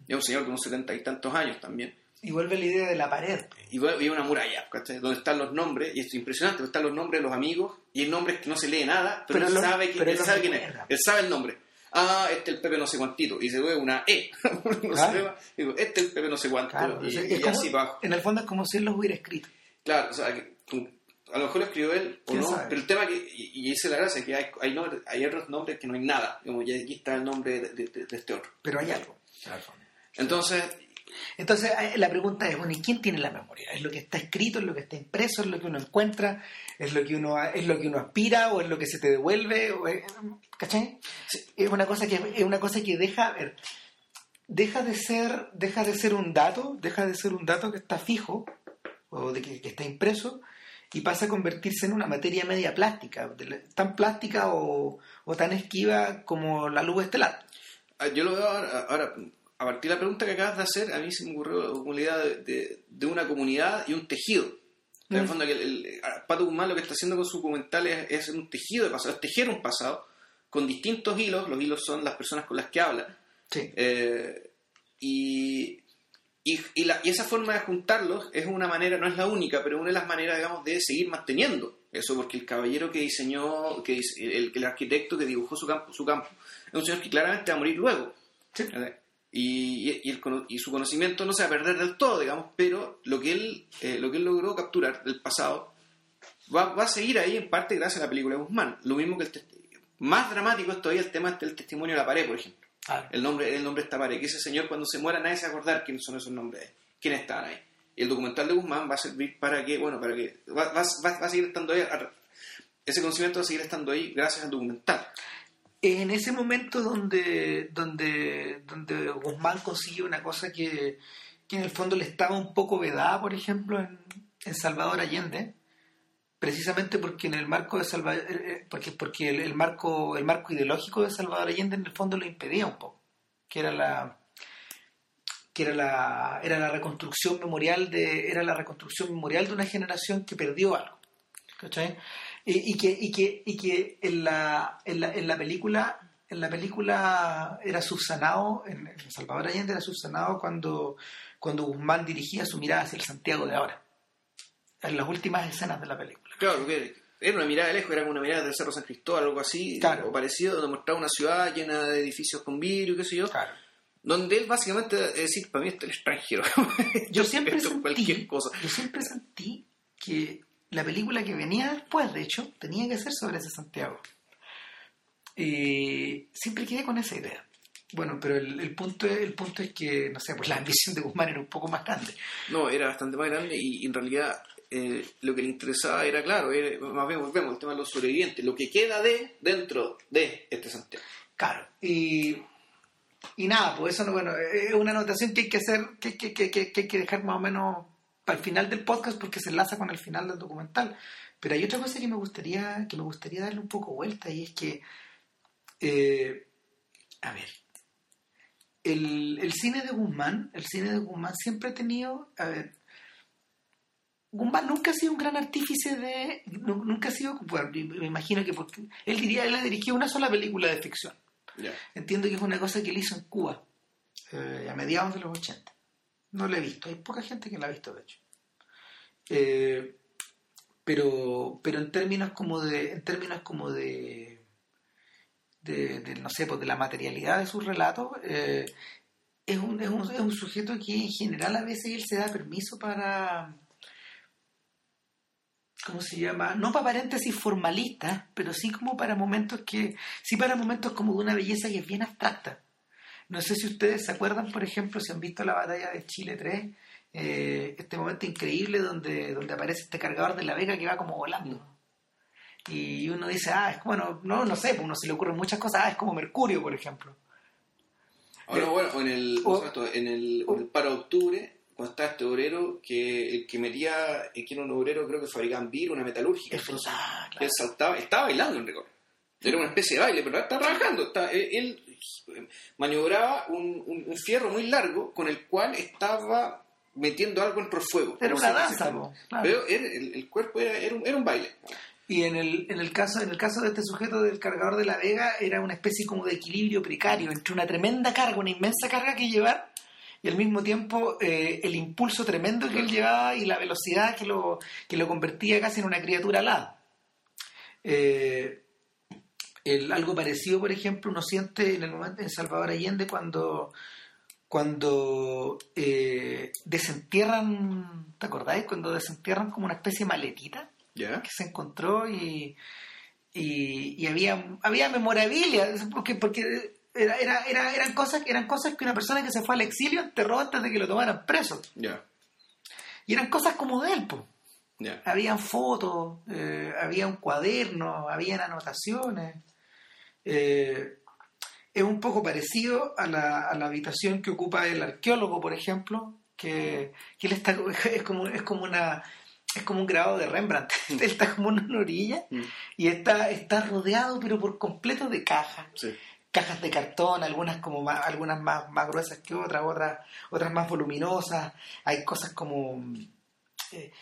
Es un señor de unos setenta y tantos años también. y vuelve la idea de la pared Y y hay una muralla, ¿cachai? Donde están los nombres, y esto es impresionante, están los nombres de los amigos, y hay nombres que no se lee nada, pero, Pero él lo- sabe, que, pero él él sabe quién es. Él sabe el nombre. Ah, este es el Pepe no sé cuántito, y se ve una E. no Claro. se ve, digo, este es el Pepe no sé cuánto, Claro, y, o sea, y como- así bajo. en el fondo es como si él los hubiera escrito. Claro, o sea, que, a lo mejor lo escribió él o ¿Quién no, sabe? pero el tema que, y, y esa es la gracia, que hay, hay, nombres- hay otros nombres que no hay nada, como ya aquí está el nombre de, de- de este otro. Pero hay algo. Entonces, Entonces eh, la pregunta es, bueno, ¿y quién tiene la memoria? ¿Es lo que está escrito, es lo que está impreso, es lo que uno encuentra, es lo que uno es lo que uno aspira o es lo que se te devuelve? O es- ¿Cachai? Es una cosa que es una cosa que deja, deja de ser, deja de ser un dato, deja de ser un dato que está fijo o de que, está impreso y pasa a convertirse en una materia media plástica, tan plástica o, o tan esquiva como la luz estelar. ah, yo lo veo ahora, a partir de la pregunta que acabas de hacer, a mí se me ocurrió la idea de, de- de una comunidad y un tejido. En el Mm. fondo, el, el- Pato Guzmán lo que está haciendo con su documental es, es un tejido de pasado, es tejer un pasado con distintos hilos, los hilos son las personas con las que habla, Sí. Eh, y, y, y la- y esa forma de juntarlos es una manera, no es la única, pero una de las maneras, digamos, de seguir manteniendo eso, porque el caballero que diseñó, que el, el arquitecto que dibujó su campo, su campo, es un señor que claramente va a morir luego. Sí. Y, y- y el y su conocimiento no se va a perder del todo, digamos, pero lo que él, eh, lo que él logró capturar del pasado va, va a seguir ahí en parte gracias a la película de Guzmán. Lo mismo que el más dramático es todavía el tema del testimonio de la pared, por ejemplo Claro. el nombre, el nombre de esta pared, que ese señor cuando se muera nadie se va a acordar quiénes son esos nombres, quiénes estaban ahí. Y el documental de Guzmán va a servir para que, bueno, para que va, va- va- va a seguir estando ahí, ese conocimiento va a seguir estando ahí gracias al documental. En ese momento donde, donde, donde Guzmán consiguió una cosa que, que en el fondo le estaba un poco vedada, por ejemplo, en, en Salvador Allende, precisamente porque en el marco de Salvador, porque, porque el, el marco, el marco ideológico de Salvador Allende en el fondo lo impedía un poco, que era la que era la, era la reconstrucción memorial de era la reconstrucción memorial de una generación que perdió algo ¿cachai? Y, y que, y que, y que en, la, en, la, en la película en la película era subsanado en, Salvador Allende era subsanado cuando, cuando Guzmán dirigía su mirada hacia el Santiago de ahora en las últimas escenas de la película Claro, porque era una mirada de lejos, era como una mirada del Cerro San Cristóbal, algo así, Claro. o parecido, donde mostraba una ciudad llena de edificios con vidrio, qué sé yo, claro donde él básicamente es decir, para mí este es el extranjero. yo siempre sentí cosa. yo siempre sentí que la película que venía después de hecho tenía que ser sobre ese Santiago. Y siempre quedé con esa idea. Bueno pero el, el punto es, el punto es que no sé pues la ambición de Guzmán era un poco más grande. No, era bastante más grande y, y en realidad eh, lo que le interesaba era, claro, era- más bien volvemos al tema de los sobrevivientes, lo que queda de dentro de este Santiago. Claro, y, y nada, pues eso no, bueno, es una anotación que hay que hacer, que, que, que, que, que hay que dejar más o menos para el final del podcast porque se enlaza con el final del documental. Pero hay otra cosa que me gustaría, que me gustaría darle un poco vuelta y es que, eh, a ver, el, el cine de Guzmán, el cine de Guzmán siempre ha tenido, a ver, Guzmán nunca ha sido un gran artífice de, nu- nunca ha sido, bueno, me imagino que porque él diría, él ha dirigido una sola película de ficción. Ya. Entiendo que es una cosa que él hizo en Cuba eh, a mediados de los 80. No la he visto, hay poca gente que la ha visto, de hecho. Eh, pero, pero en términos como de, en términos como de, de, no sé, pues de la materialidad de sus relatos, eh, es, un, es, un, es un sujeto que en general a veces él se da permiso para, ¿cómo se llama? No para paréntesis formalistas, pero sí como para momentos que, sí para momentos como de una belleza que es bien abstracta. No sé si ustedes se acuerdan, por ejemplo, si han visto la batalla de Chile 3, eh, este momento increíble donde, donde aparece este cargador de la Vega que va como volando. Y uno dice, ah, es bueno, no, no sé, pues uno se le ocurren muchas cosas, ah, es como Mercurio, por ejemplo. Ahora, bueno, o en el, o- ¿cómo se llama esto? en el, paro de octubre, cuando estaba este obrero que, el que metía, eh, que era un obrero, creo que fabricaban vidrio, una metalúrgica. Es verdad, que claro. él saltaba, estaba bailando en. Era una especie de baile, pero estaba trabajando. Estaba- él, eh, maniobraba un, un- un fierro muy largo con el cual estaba metiendo algo entre fuego. Era una danza, claro. Pero era- el, el cuerpo era, era, un, era un baile. Y en el, en el caso, en el caso de este sujeto del cargador de la Vega, era una especie como de equilibrio precario entre una tremenda carga, una inmensa carga que llevar, y al mismo tiempo eh, el impulso tremendo que él llevaba y la velocidad que lo, que lo convertía casi en una criatura alada. Eh, El, algo parecido, por ejemplo, uno siente en el momento en Salvador Allende cuando cuando eh, desentierran, ¿te acordáis? Cuando desentierran como una especie de maletita que se encontró y, y, y había, había memorabilia, porque, porque era, era, era- eran, cosas, eran cosas que una persona que se fue al exilio enterró antes de que lo tomaran preso. Y eran cosas como de él, pues. Habían fotos, eh, había un cuaderno, habían anotaciones. Eh, es un poco parecido a la, a la habitación que ocupa el arqueólogo, por ejemplo, que, que él está es como es como una es como un grabado de Rembrandt. él está como en una orilla Mm. y está está rodeado pero por completo de cajas Sí. cajas de cartón, algunas como más, algunas más, más gruesas que otras, otras, otras más voluminosas, hay cosas como eh,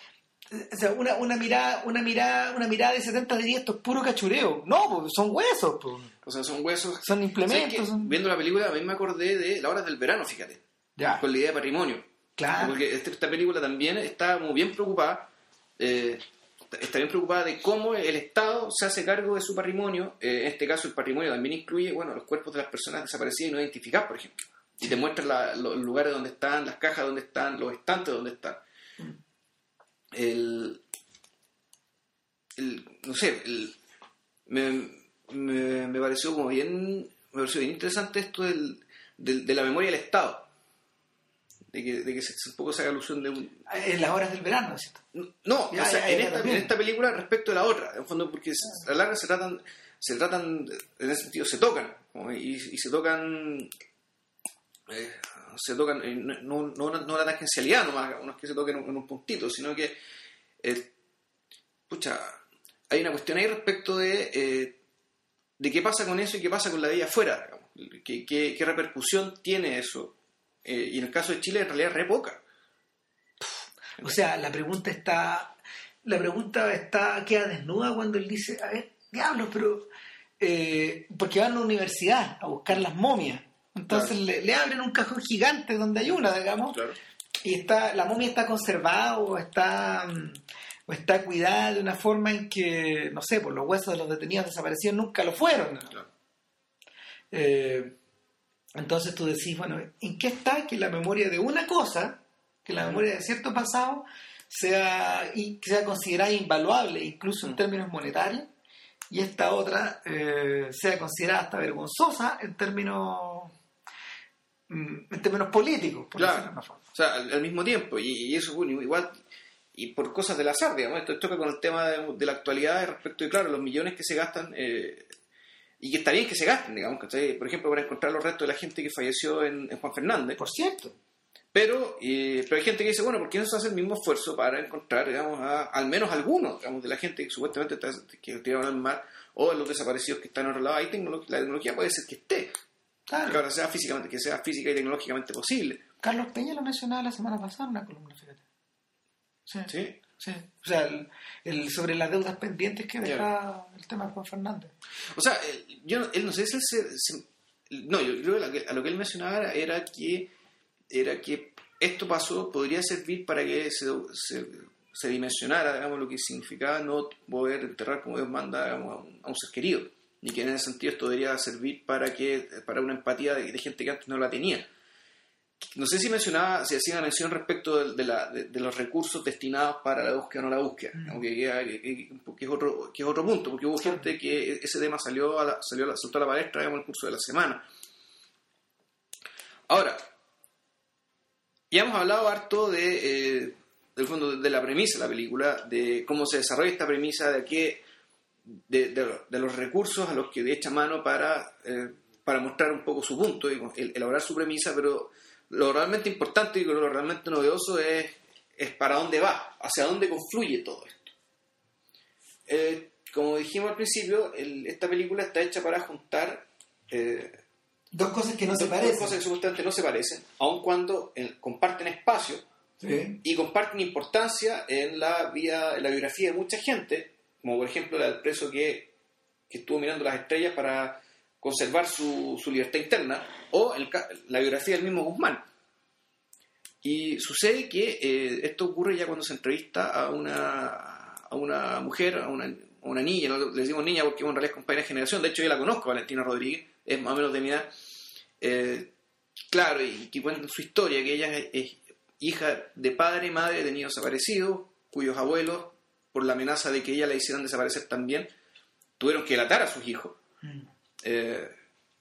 o sea, una, una mirada, una mirada, una mirada de 70 diría esto es puro cachureo. No, son huesos, pues. O sea, son huesos. son ¿Sabes implementos. son- Viendo la película, a mí me acordé de La Hora del Verano, fíjate. Ya, Con la idea de patrimonio. claro. Porque este- esta película también está muy bien preocupada, eh, está bien preocupada de cómo el Estado se hace cargo de su patrimonio. Eh, en este caso, el patrimonio también incluye bueno, los cuerpos de las personas desaparecidas y no identificadas, por ejemplo. Y te muestra la- los lugares donde están, las cajas donde están, los estantes donde están. El, el- no sé, el- me, me, me pareció como bien, me pareció bien interesante esto del, del- de la memoria del Estado de que, de que se, un poco se haga alusión de un... En las horas del verano, ¿cierto? No, Ya, o sea, ya, en, esta, en esta película respecto de la otra, en fondo porque a la larga se tratan, se tratan, en ese sentido, se tocan, y se tocan, eh, se tocan, eh, no, no, no, la tangencialidad nomás, no es que se toquen en un, puntito, sino que, eh, pucha, hay una cuestión ahí respecto de, de qué pasa con eso y qué pasa con la vida afuera. ¿Qué, qué, repercusión tiene eso. Y en el caso de Chile, en realidad, es re poca. O sea, la pregunta está, la pregunta está, queda desnuda cuando él dice, a ver, diablos, pero, porque van a una universidad a buscar las momias. Entonces Claro. le, le abren un cajón gigante donde hay una, digamos, Claro. y está, la momia está conservada o está, mm, o está cuidada de una forma en que, no sé, por los huesos de los detenidos desaparecidos nunca lo fueron. Claro. Eh, entonces tú decís, bueno, ¿en qué está que la memoria de una cosa, que la memoria de cierto pasado, sea, y, sea considerada invaluable, incluso en términos monetarios, y esta otra eh, sea considerada hasta vergonzosa en términos, en términos políticos, por Claro. decirlo de una forma. O sea, al, al mismo tiempo, y, y eso bueno, igual, y por cosas del azar, digamos, esto toca con el tema de, de la actualidad respecto de, claro, los millones que se gastan, eh, y que está bien que se gasten, digamos, ¿cachai? por ejemplo, para encontrar los restos de la gente que falleció en, en Juan Fernández, Por cierto, pero, eh, pero hay gente que dice, bueno, ¿por qué no se hace el mismo esfuerzo para encontrar, digamos, a- al menos algunos, digamos, de la gente que supuestamente está, que tiraron al mar, o los desaparecidos que están en otro lado? Hay tecnolo- la tecnología puede ser que esté, claro, que ahora sea físicamente, que sea física y tecnológicamente posible, Carlos Peña lo mencionaba la semana pasada en una columna, fíjate. Sí, ¿sí? sí. O sea, el, el- sobre las deudas pendientes que deja Claro. el tema de Juan Fernández. O sea, él, yo, no- él no sé si él se, se- No, yo creo que lo que- a lo que él mencionaba era, era que era que esto pasó, podría servir para que se, se, se dimensionara, digamos, lo que significaba no poder enterrar como Dios manda digamos, a, un, a un ser querido. Y que en ese sentido esto debería servir para que para una empatía de, de gente que antes no la tenía. No sé si mencionaba, si hacía una mención respecto de, de la- de- de los recursos destinados para la búsqueda o no la búsqueda, Mm. que, que- que es otro, que es otro punto, porque hubo gente que ese tema salió a la, salió a la, saltó a la palestra en el curso de la semana. Ahora, ya hemos hablado harto de, eh, del fondo de la premisa de la película, de cómo se desarrolla esta premisa, de qué, de, de- de los recursos a los que echa mano para, eh, para mostrar un poco su punto y el- elaborar su premisa, pero lo realmente importante y lo realmente novedoso es, es para dónde va, hacia dónde confluye todo esto. Eh, como dijimos al principio, el- esta película está hecha para juntar eh, Dos cosas que no se dos parecen. cosas que supuestamente no se parecen, aun cuando eh, comparten espacio Sí. y comparten importancia en la vida, en la biografía de mucha gente, como por ejemplo la del preso que, que estuvo mirando las estrellas para conservar su, su libertad interna, o el la biografía del mismo Guzmán. Y sucede que eh, esto ocurre ya cuando se entrevista a una, a una mujer, a una, o una niña, le decimos niña porque en realidad es compañera de generación, de hecho yo la conozco, Valentina Rodríguez, es más o menos de mi edad, eh, claro, y que cuentan su historia, que ella es, es hija de padre y madre de niños desaparecidos, cuyos abuelos, por la amenaza de que ella la hicieran desaparecer también, tuvieron que delatar a sus hijos. Mm. Eh,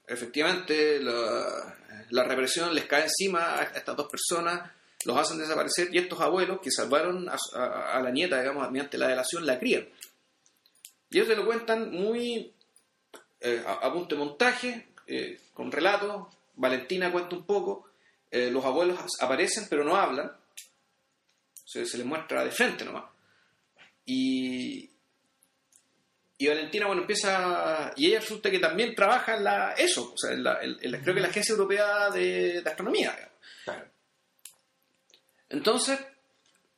efectivamente, la, la represión les cae encima a estas dos personas, los hacen desaparecer y estos abuelos que salvaron a, a- a la nieta, digamos, mediante la delación, la crían. Y ellos te lo cuentan muy eh, a, a punto de montaje, eh, con relatos. Valentina cuenta un poco. eh, los abuelos aparecen pero no hablan. Se, se les muestra de frente nomás. Y, y Valentina, bueno, empieza. Y ella resulta que también trabaja en la, eso, o sea, en la, en- en la- creo que en la Agencia Europea de, de Astronomía. digamos. Entonces,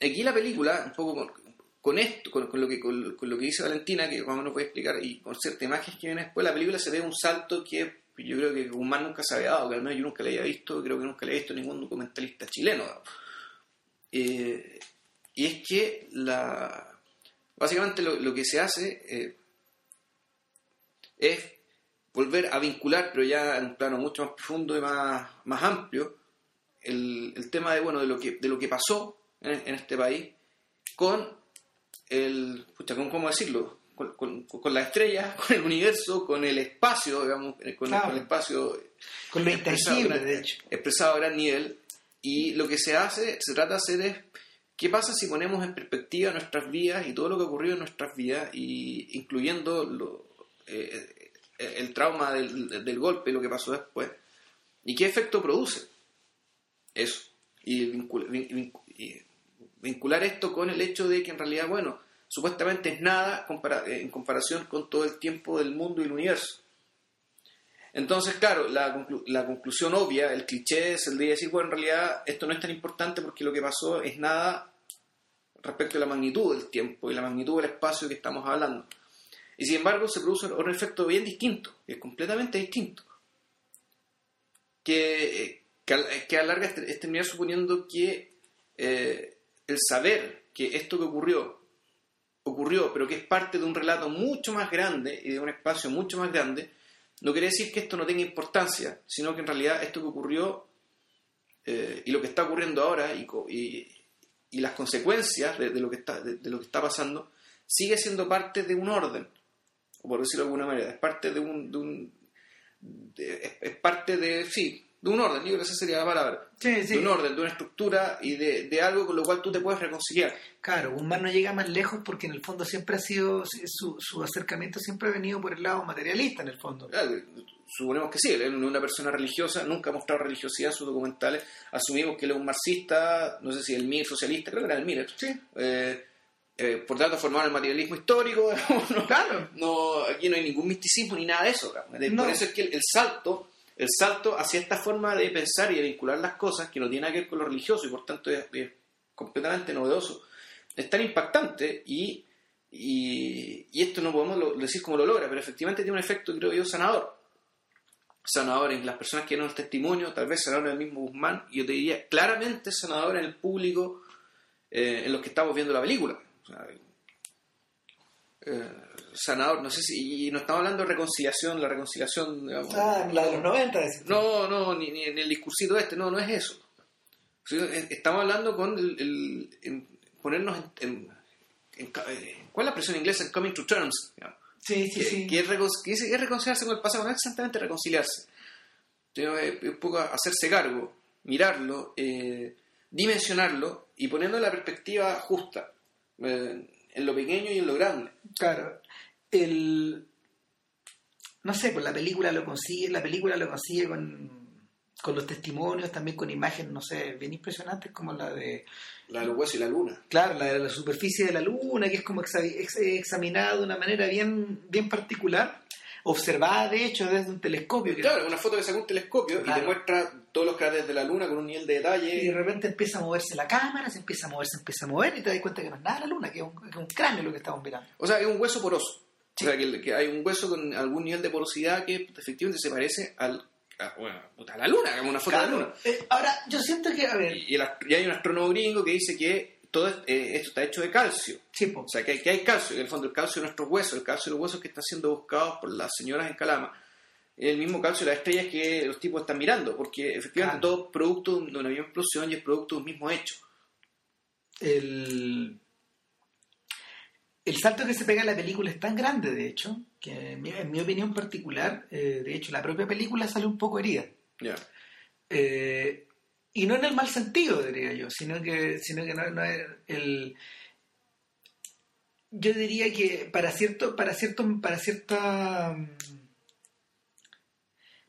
aquí la película, un poco con, con esto, con, con lo que, con, con lo que dice Valentina, que más o menos voy a explicar, y con ciertas imágenes que viene después, la película se ve un salto que yo creo que Guzmán nunca se había dado, que al menos yo nunca le había visto, creo que nunca le he visto ningún documentalista chileno. Eh, y es que la básicamente lo, lo que se hace eh, es volver a vincular, pero ya en un plano mucho más profundo y más, más amplio, el, el tema de bueno de lo que de lo que pasó en, en este país con el pucha, ¿cómo, cómo decirlo? Con, con, con las estrellas, con el universo, con el espacio, digamos, eh, con, Claro. con el espacio Con lo expresado de hecho. expresado a gran nivel. Y lo que se hace, se trata de hacer es, ¿qué pasa si ponemos en perspectiva nuestras vidas y todo lo que ha ocurrido en nuestras vidas, y incluyendo lo- eh, el trauma del, del golpe, lo que pasó después, y qué efecto produce eso? Y, vincula- vin- vin- y vincular esto con el hecho de que en realidad, bueno, supuestamente es nada en comparación con todo el tiempo del mundo y el universo. Entonces, claro, la, la conclusión obvia, el cliché es el de decir, bueno, en realidad esto no es tan importante porque lo que pasó es nada respecto a la magnitud del tiempo y la magnitud del espacio que estamos hablando. Y sin embargo, se produce un efecto bien distinto, es completamente distinto. Que, que, que a la larga es, terminar suponiendo que eh, el saber que esto que ocurrió ocurrió, pero que es parte de un relato mucho más grande y de un espacio mucho más grande, no quiere decir que esto no tenga importancia, sino que en realidad esto que ocurrió eh, y lo que está ocurriendo ahora y, y- las consecuencias de, lo que está, de, lo que está pasando sigue siendo parte de un orden, o por decirlo de alguna manera, es parte de un... de un- es, es parte de, sí, de un orden, yo creo que esa sería la palabra, Sí, de un orden, de una estructura y de, de algo con lo cual tú te puedes reconciliar. Claro, Guzmán no llega más lejos porque en el fondo siempre ha sido, su, su acercamiento siempre ha venido por el lado materialista en el fondo. Claro, suponemos que sí, él es una persona religiosa, nunca ha mostrado religiosidad en sus documentales, asumimos que él es un marxista, no sé si el MIR socialista, creo que era el MIR, Sí, eh, eh, por tanto formado el materialismo histórico, no, claro. no, aquí no hay ningún misticismo ni nada de eso, digamos. De- No. por eso es que el, el salto, el salto hacia esta forma de pensar y de vincular las cosas, que no tiene nada que ver con lo religioso y por tanto es, completamente novedoso, es tan impactante y, y, esto no podemos decir cómo lo logra, pero efectivamente tiene un efecto, creo yo, sanador. Sanador en las personas que dieron el testimonio, tal vez sanador en el mismo Guzmán, y yo te diría claramente sanador en el público, eh, en los que estamos viendo la película. Eh, sanador, no sé si. Y no estamos hablando de reconciliación, la reconciliación, digamos. Ah, la de los 90, decís. No, no, ni, ni en el discursito este, no, no es eso. Es- Estamos hablando con el, el- en ponernos en, en- en eh, ¿Cuál es la expresión inglesa? En coming to terms. digamos. Sí, sí, que, sí. que es, que es- es reconciliarse con el pasado, no es exactamente reconciliarse. Es un poco hacerse cargo, mirarlo, eh, dimensionarlo y ponerlo en la perspectiva justa, eh, en lo pequeño y en lo grande. Claro. El. No sé, pues la película lo consigue, la película lo consigue con, con los testimonios, también con imágenes, no sé, bien impresionantes como la de. La de los huesos y la luna. Claro, la de la superficie de la luna, que es como exa- ex- examinada de una manera bien, bien particular, observada de hecho desde un telescopio. que- Claro, una foto que saca un telescopio y te muestra todos los cráteres de la luna con un nivel de Y de detalle. repente empieza a moverse la cámara, se empieza a mover, se empieza a mover y te das cuenta que no es nada la luna, que es un, que es un cráneo lo que estamos mirando. O sea, es un hueso poroso. Sí. O sea, que, que hay un hueso con algún nivel de porosidad que efectivamente se parece al, a, bueno, a la luna, como una foto de la luna. eh, ahora, yo siento que, a ver, Y, hay un astrónomo gringo que dice que todo eh, esto está hecho de calcio. Sí. O sea, que hay, que hay calcio, en el fondo el calcio de nuestros huesos, el calcio de los huesos que está siendo buscados por las señoras en Calama, el mismo calcio de las estrellas que los tipos están mirando, porque efectivamente Claro. todo es producto de una misma explosión y es producto de un mismo hecho. el, el salto que se pega en la película es tan grande, de hecho, que en mi, en mi opinión particular, eh, de hecho, la propia película sale un poco herida. Ya. Eh, y no en el mal sentido, diría yo, sino que, sino que no, no es el... Yo diría que para cierto, para cierto, para cierta mm,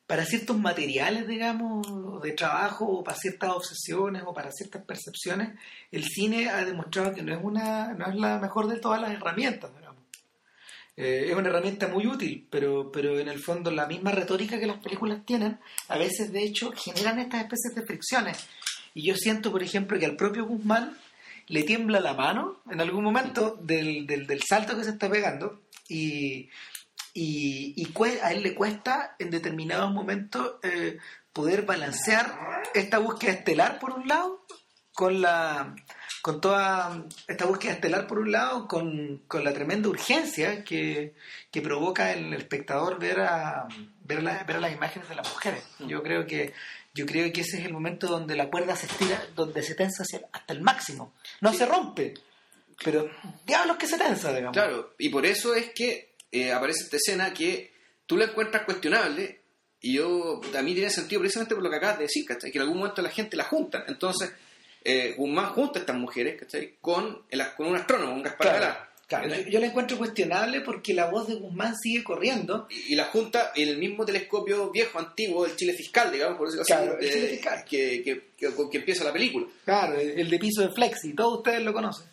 para ciertos materiales, digamos, de trabajo, o para ciertas obsesiones, o para ciertas percepciones, el cine ha demostrado que no es una, no es la mejor de todas las herramientas, digamos. Eh, es una herramienta muy útil, pero, pero en el fondo la misma retórica que las películas tienen, a veces de hecho generan estas especies de fricciones. Y yo siento, por ejemplo, que al propio Guzmán le tiembla la mano en algún momento del, del, del salto que se está pegando y, y, a él le cuesta en determinados momentos eh, poder balancear esta búsqueda estelar por un lado con la con toda esta búsqueda estelar por un lado con, con la tremenda urgencia que, que provoca en el espectador ver a ver, la- ver las imágenes de las mujeres. Yo creo que yo creo que ese es el momento donde la cuerda se estira donde se tensa hasta el máximo. No se rompe pero diablos que se tensa digamos. Claro, y por eso es que eh, aparece esta escena que tú la encuentras cuestionable y yo a mí tiene sentido precisamente por lo que acabas de decir, ¿cachai? Que en algún momento la gente la junta. Entonces, eh, Guzmán junta a estas mujeres, ¿cachai? Con, el, con un astrónomo, un Gaspar Claro, Galá. claro. ¿cachai? Yo, yo la encuentro cuestionable porque la voz de Guzmán sigue corriendo Y, y la junta en el mismo telescopio viejo, antiguo, del Chile fiscal, digamos, por decirlo Claro, así, el Chile de- fiscal. que, que, que empieza la película. Claro, el, el de piso de Flexi, todos ustedes lo conocen.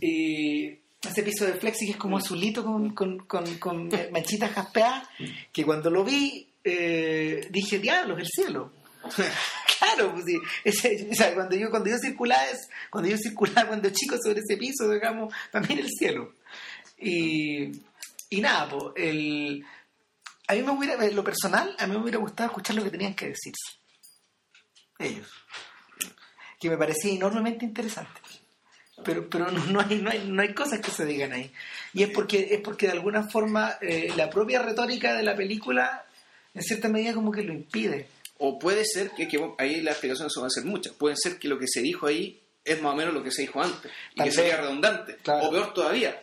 Y ese piso de Flexi que es como azulito con, con, con, con manchitas jaspeadas, que cuando lo vi eh, dije, diablos, el cielo. claro, pues sí, ese- o sea, cuando yo cuando yo circulaba, es- cuando yo circulaba cuando chico sobre ese piso, digamos, también el cielo. Y, y nada, pues, el, a mí me hubiera, lo personal, a mí me hubiera gustado escuchar lo que tenían que decirse. Ellos que me parecía enormemente interesante. Pero, pero no, no hay, no, hay, no hay cosas que se digan ahí. Y es porque, es porque de alguna forma eh, la propia retórica de la película, en cierta medida, como que lo impide. O puede ser que, que ahí las explicaciones van a ser muchas. Puede ser que lo que se dijo ahí es más o menos lo que se dijo antes. Y Tal que sería redundante. Claro. O peor todavía,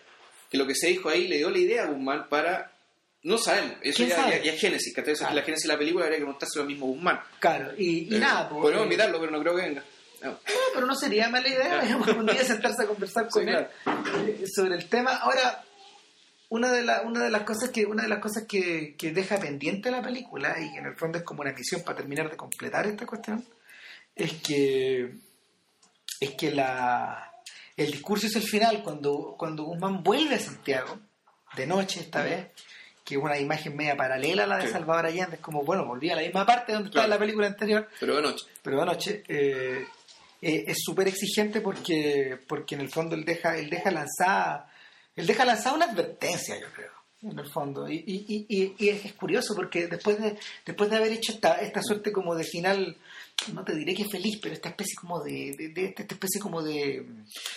que lo que se dijo ahí le dio la idea a Guzmán para... No sabemos. Eso ¿Quién ya, sabe? ya- ya es Génesis. Que Claro. La Génesis de la película habría que montarse lo mismo Guzmán. Claro, y, y Eh, nada, pues, Podemos eh, invitarlo, pero no creo que venga. No. Pero no sería mala idea digamos, un día sentarse a conversar con Sí, él eh, sobre el tema. Ahora, una de, la- una de las cosas que una de las cosas que, que deja pendiente la película y que en el fondo es como una misión para terminar de completar esta cuestión es que es que la el discurso es el final cuando cuando Guzmán vuelve a Santiago de noche esta vez que es una imagen media paralela a la de Sí. Salvador Allende es como bueno volví a la misma parte donde estaba Claro. en la película anterior Pero de noche. pero de noche eh, eh, es súper exigente porque porque en el fondo él deja él deja lanzada él deja lanzada una advertencia yo creo en el fondo y, y, y, y- es, curioso porque después de después de haber hecho esta, esta suerte como de final no te diré que feliz pero esta especie como de, de- de- esta especie como de,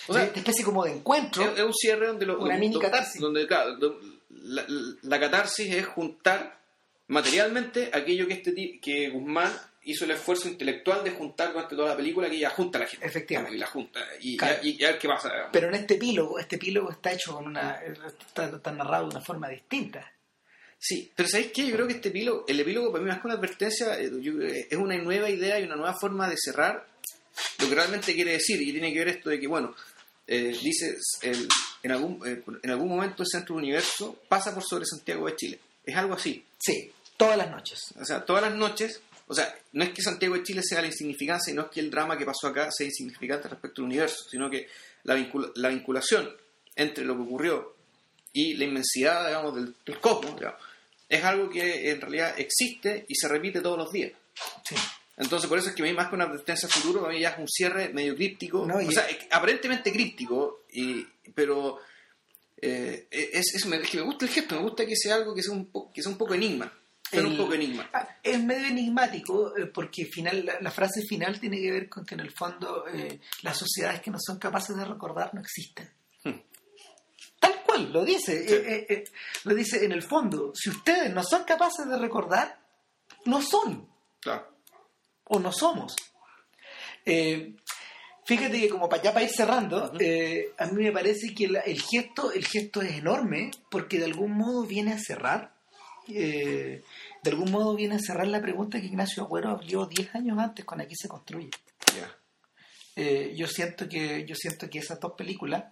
O sea, de- esta especie como de encuentro Es, es un cierre donde lo, Una mini catarsis. Donde, claro, la, la catarsis es juntar materialmente aquello que este que Guzmán hizo el esfuerzo intelectual de juntar durante toda la película que ella junta a la gente. Efectivamente. Y la junta. Y, Claro. y- y a ver qué pasa. digamos. pero en este epílogo este epílogo está hecho con una está, está narrado de una forma distinta Sí, pero ¿sabéis qué? Yo creo que este epílogo, el epílogo para mí más que una advertencia, eh, yo es una nueva idea y una nueva forma de cerrar lo que realmente quiere decir. Y tiene que ver esto de que, bueno, eh, dice, el- en, algún, eh, en algún momento el centro del universo pasa por sobre Santiago de Chile. Es algo así. sí todas las noches O sea, todas las noches, o sea, no es que Santiago de Chile sea la insignificancia y no es que el drama que pasó acá sea insignificante respecto al universo, sino que la, vincula- la vinculación entre lo que ocurrió y la inmensidad, digamos, del, del cosmos, digamos, es algo que en realidad existe y se repite todos los días. sí Entonces, por eso es que a mí más que una advertencia futuro, para mí ya es un cierre medio críptico, No, o sea, es- aparentemente críptico, y, pero eh, es, es- me, es que me gusta el gesto, me gusta que sea algo que sea un, po- que sea un poco enigma. Pero un poco. Ah, Es medio enigmático eh, porque final, la, la frase final tiene que ver con que en el fondo eh, las sociedades que no son capaces de recordar no existen. Hmm. Tal cual, lo dice. eh, eh, eh, lo dice en el fondo. Si ustedes no son capaces de recordar, no son Claro. o no somos. Eh, fíjate que como para ya para ir cerrando, eh, a mí me parece que la- el gesto, el gesto es enorme porque de algún modo viene a cerrar, eh, de algún modo viene a cerrar la pregunta que Ignacio Agüero abrió 10 años antes con Aquí se construye. Eh, yo siento que yo siento que esas dos películas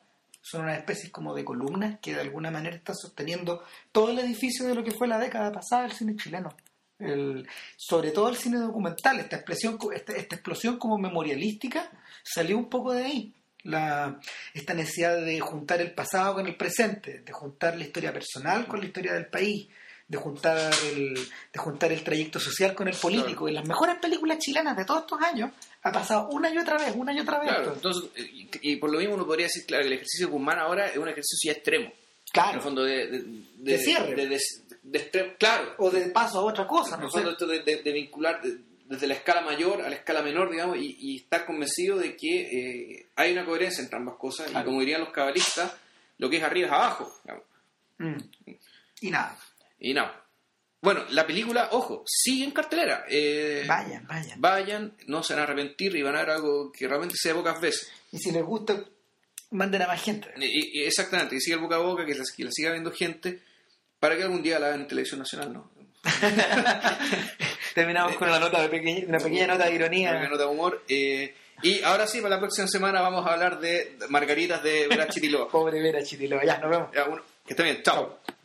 son una especie como de columnas que de alguna manera están sosteniendo todo el edificio de lo que fue la década pasada del cine chileno. El- sobre todo el cine documental, esta expresión, co- esta, esta explosión como memorialística salió un poco de ahí. La, esta necesidad de juntar el pasado con el presente, de juntar la historia personal con la historia del país, de juntar el, de juntar el trayecto social con el político. Y las mejores películas chilenas de todos estos años ha pasado una y otra vez, una y otra vez. Claro, entonces, y, y por lo mismo uno podría decir, claro, que el ejercicio de Guzmán ahora es un ejercicio ya extremo. En el Claro. fondo de... De, De cierre. de- de- claro. O de paso a otra cosa, En el fondo esto de, vincular de- desde la escala mayor a la escala menor, digamos, y, y estar convencido de que eh, hay una coherencia entre ambas cosas. Claro. Y como dirían los cabalistas, lo que es arriba es abajo. digamos. Mm. Y nada, Y no. Bueno, la película, ojo, sigue en cartelera. Eh, vayan, vayan. Vayan, no se van a arrepentir y van a ver algo que realmente sea pocas veces. Y si les gusta, manden a más gente. Y- y- exactamente, que siga el boca a boca, que la, que la siga viendo gente, para que algún día la vean en televisión nacional, ¿no? Terminamos con una nota de pequeña, una pequeña nota de Una ironía. nota de humor. eh, y ahora sí, para la próxima semana vamos a hablar de margaritas de Vera Chiriloa. Pobre Vera Chitiloa. Ya, nos vemos. Ya, uno- que esté bien, chao. Chao.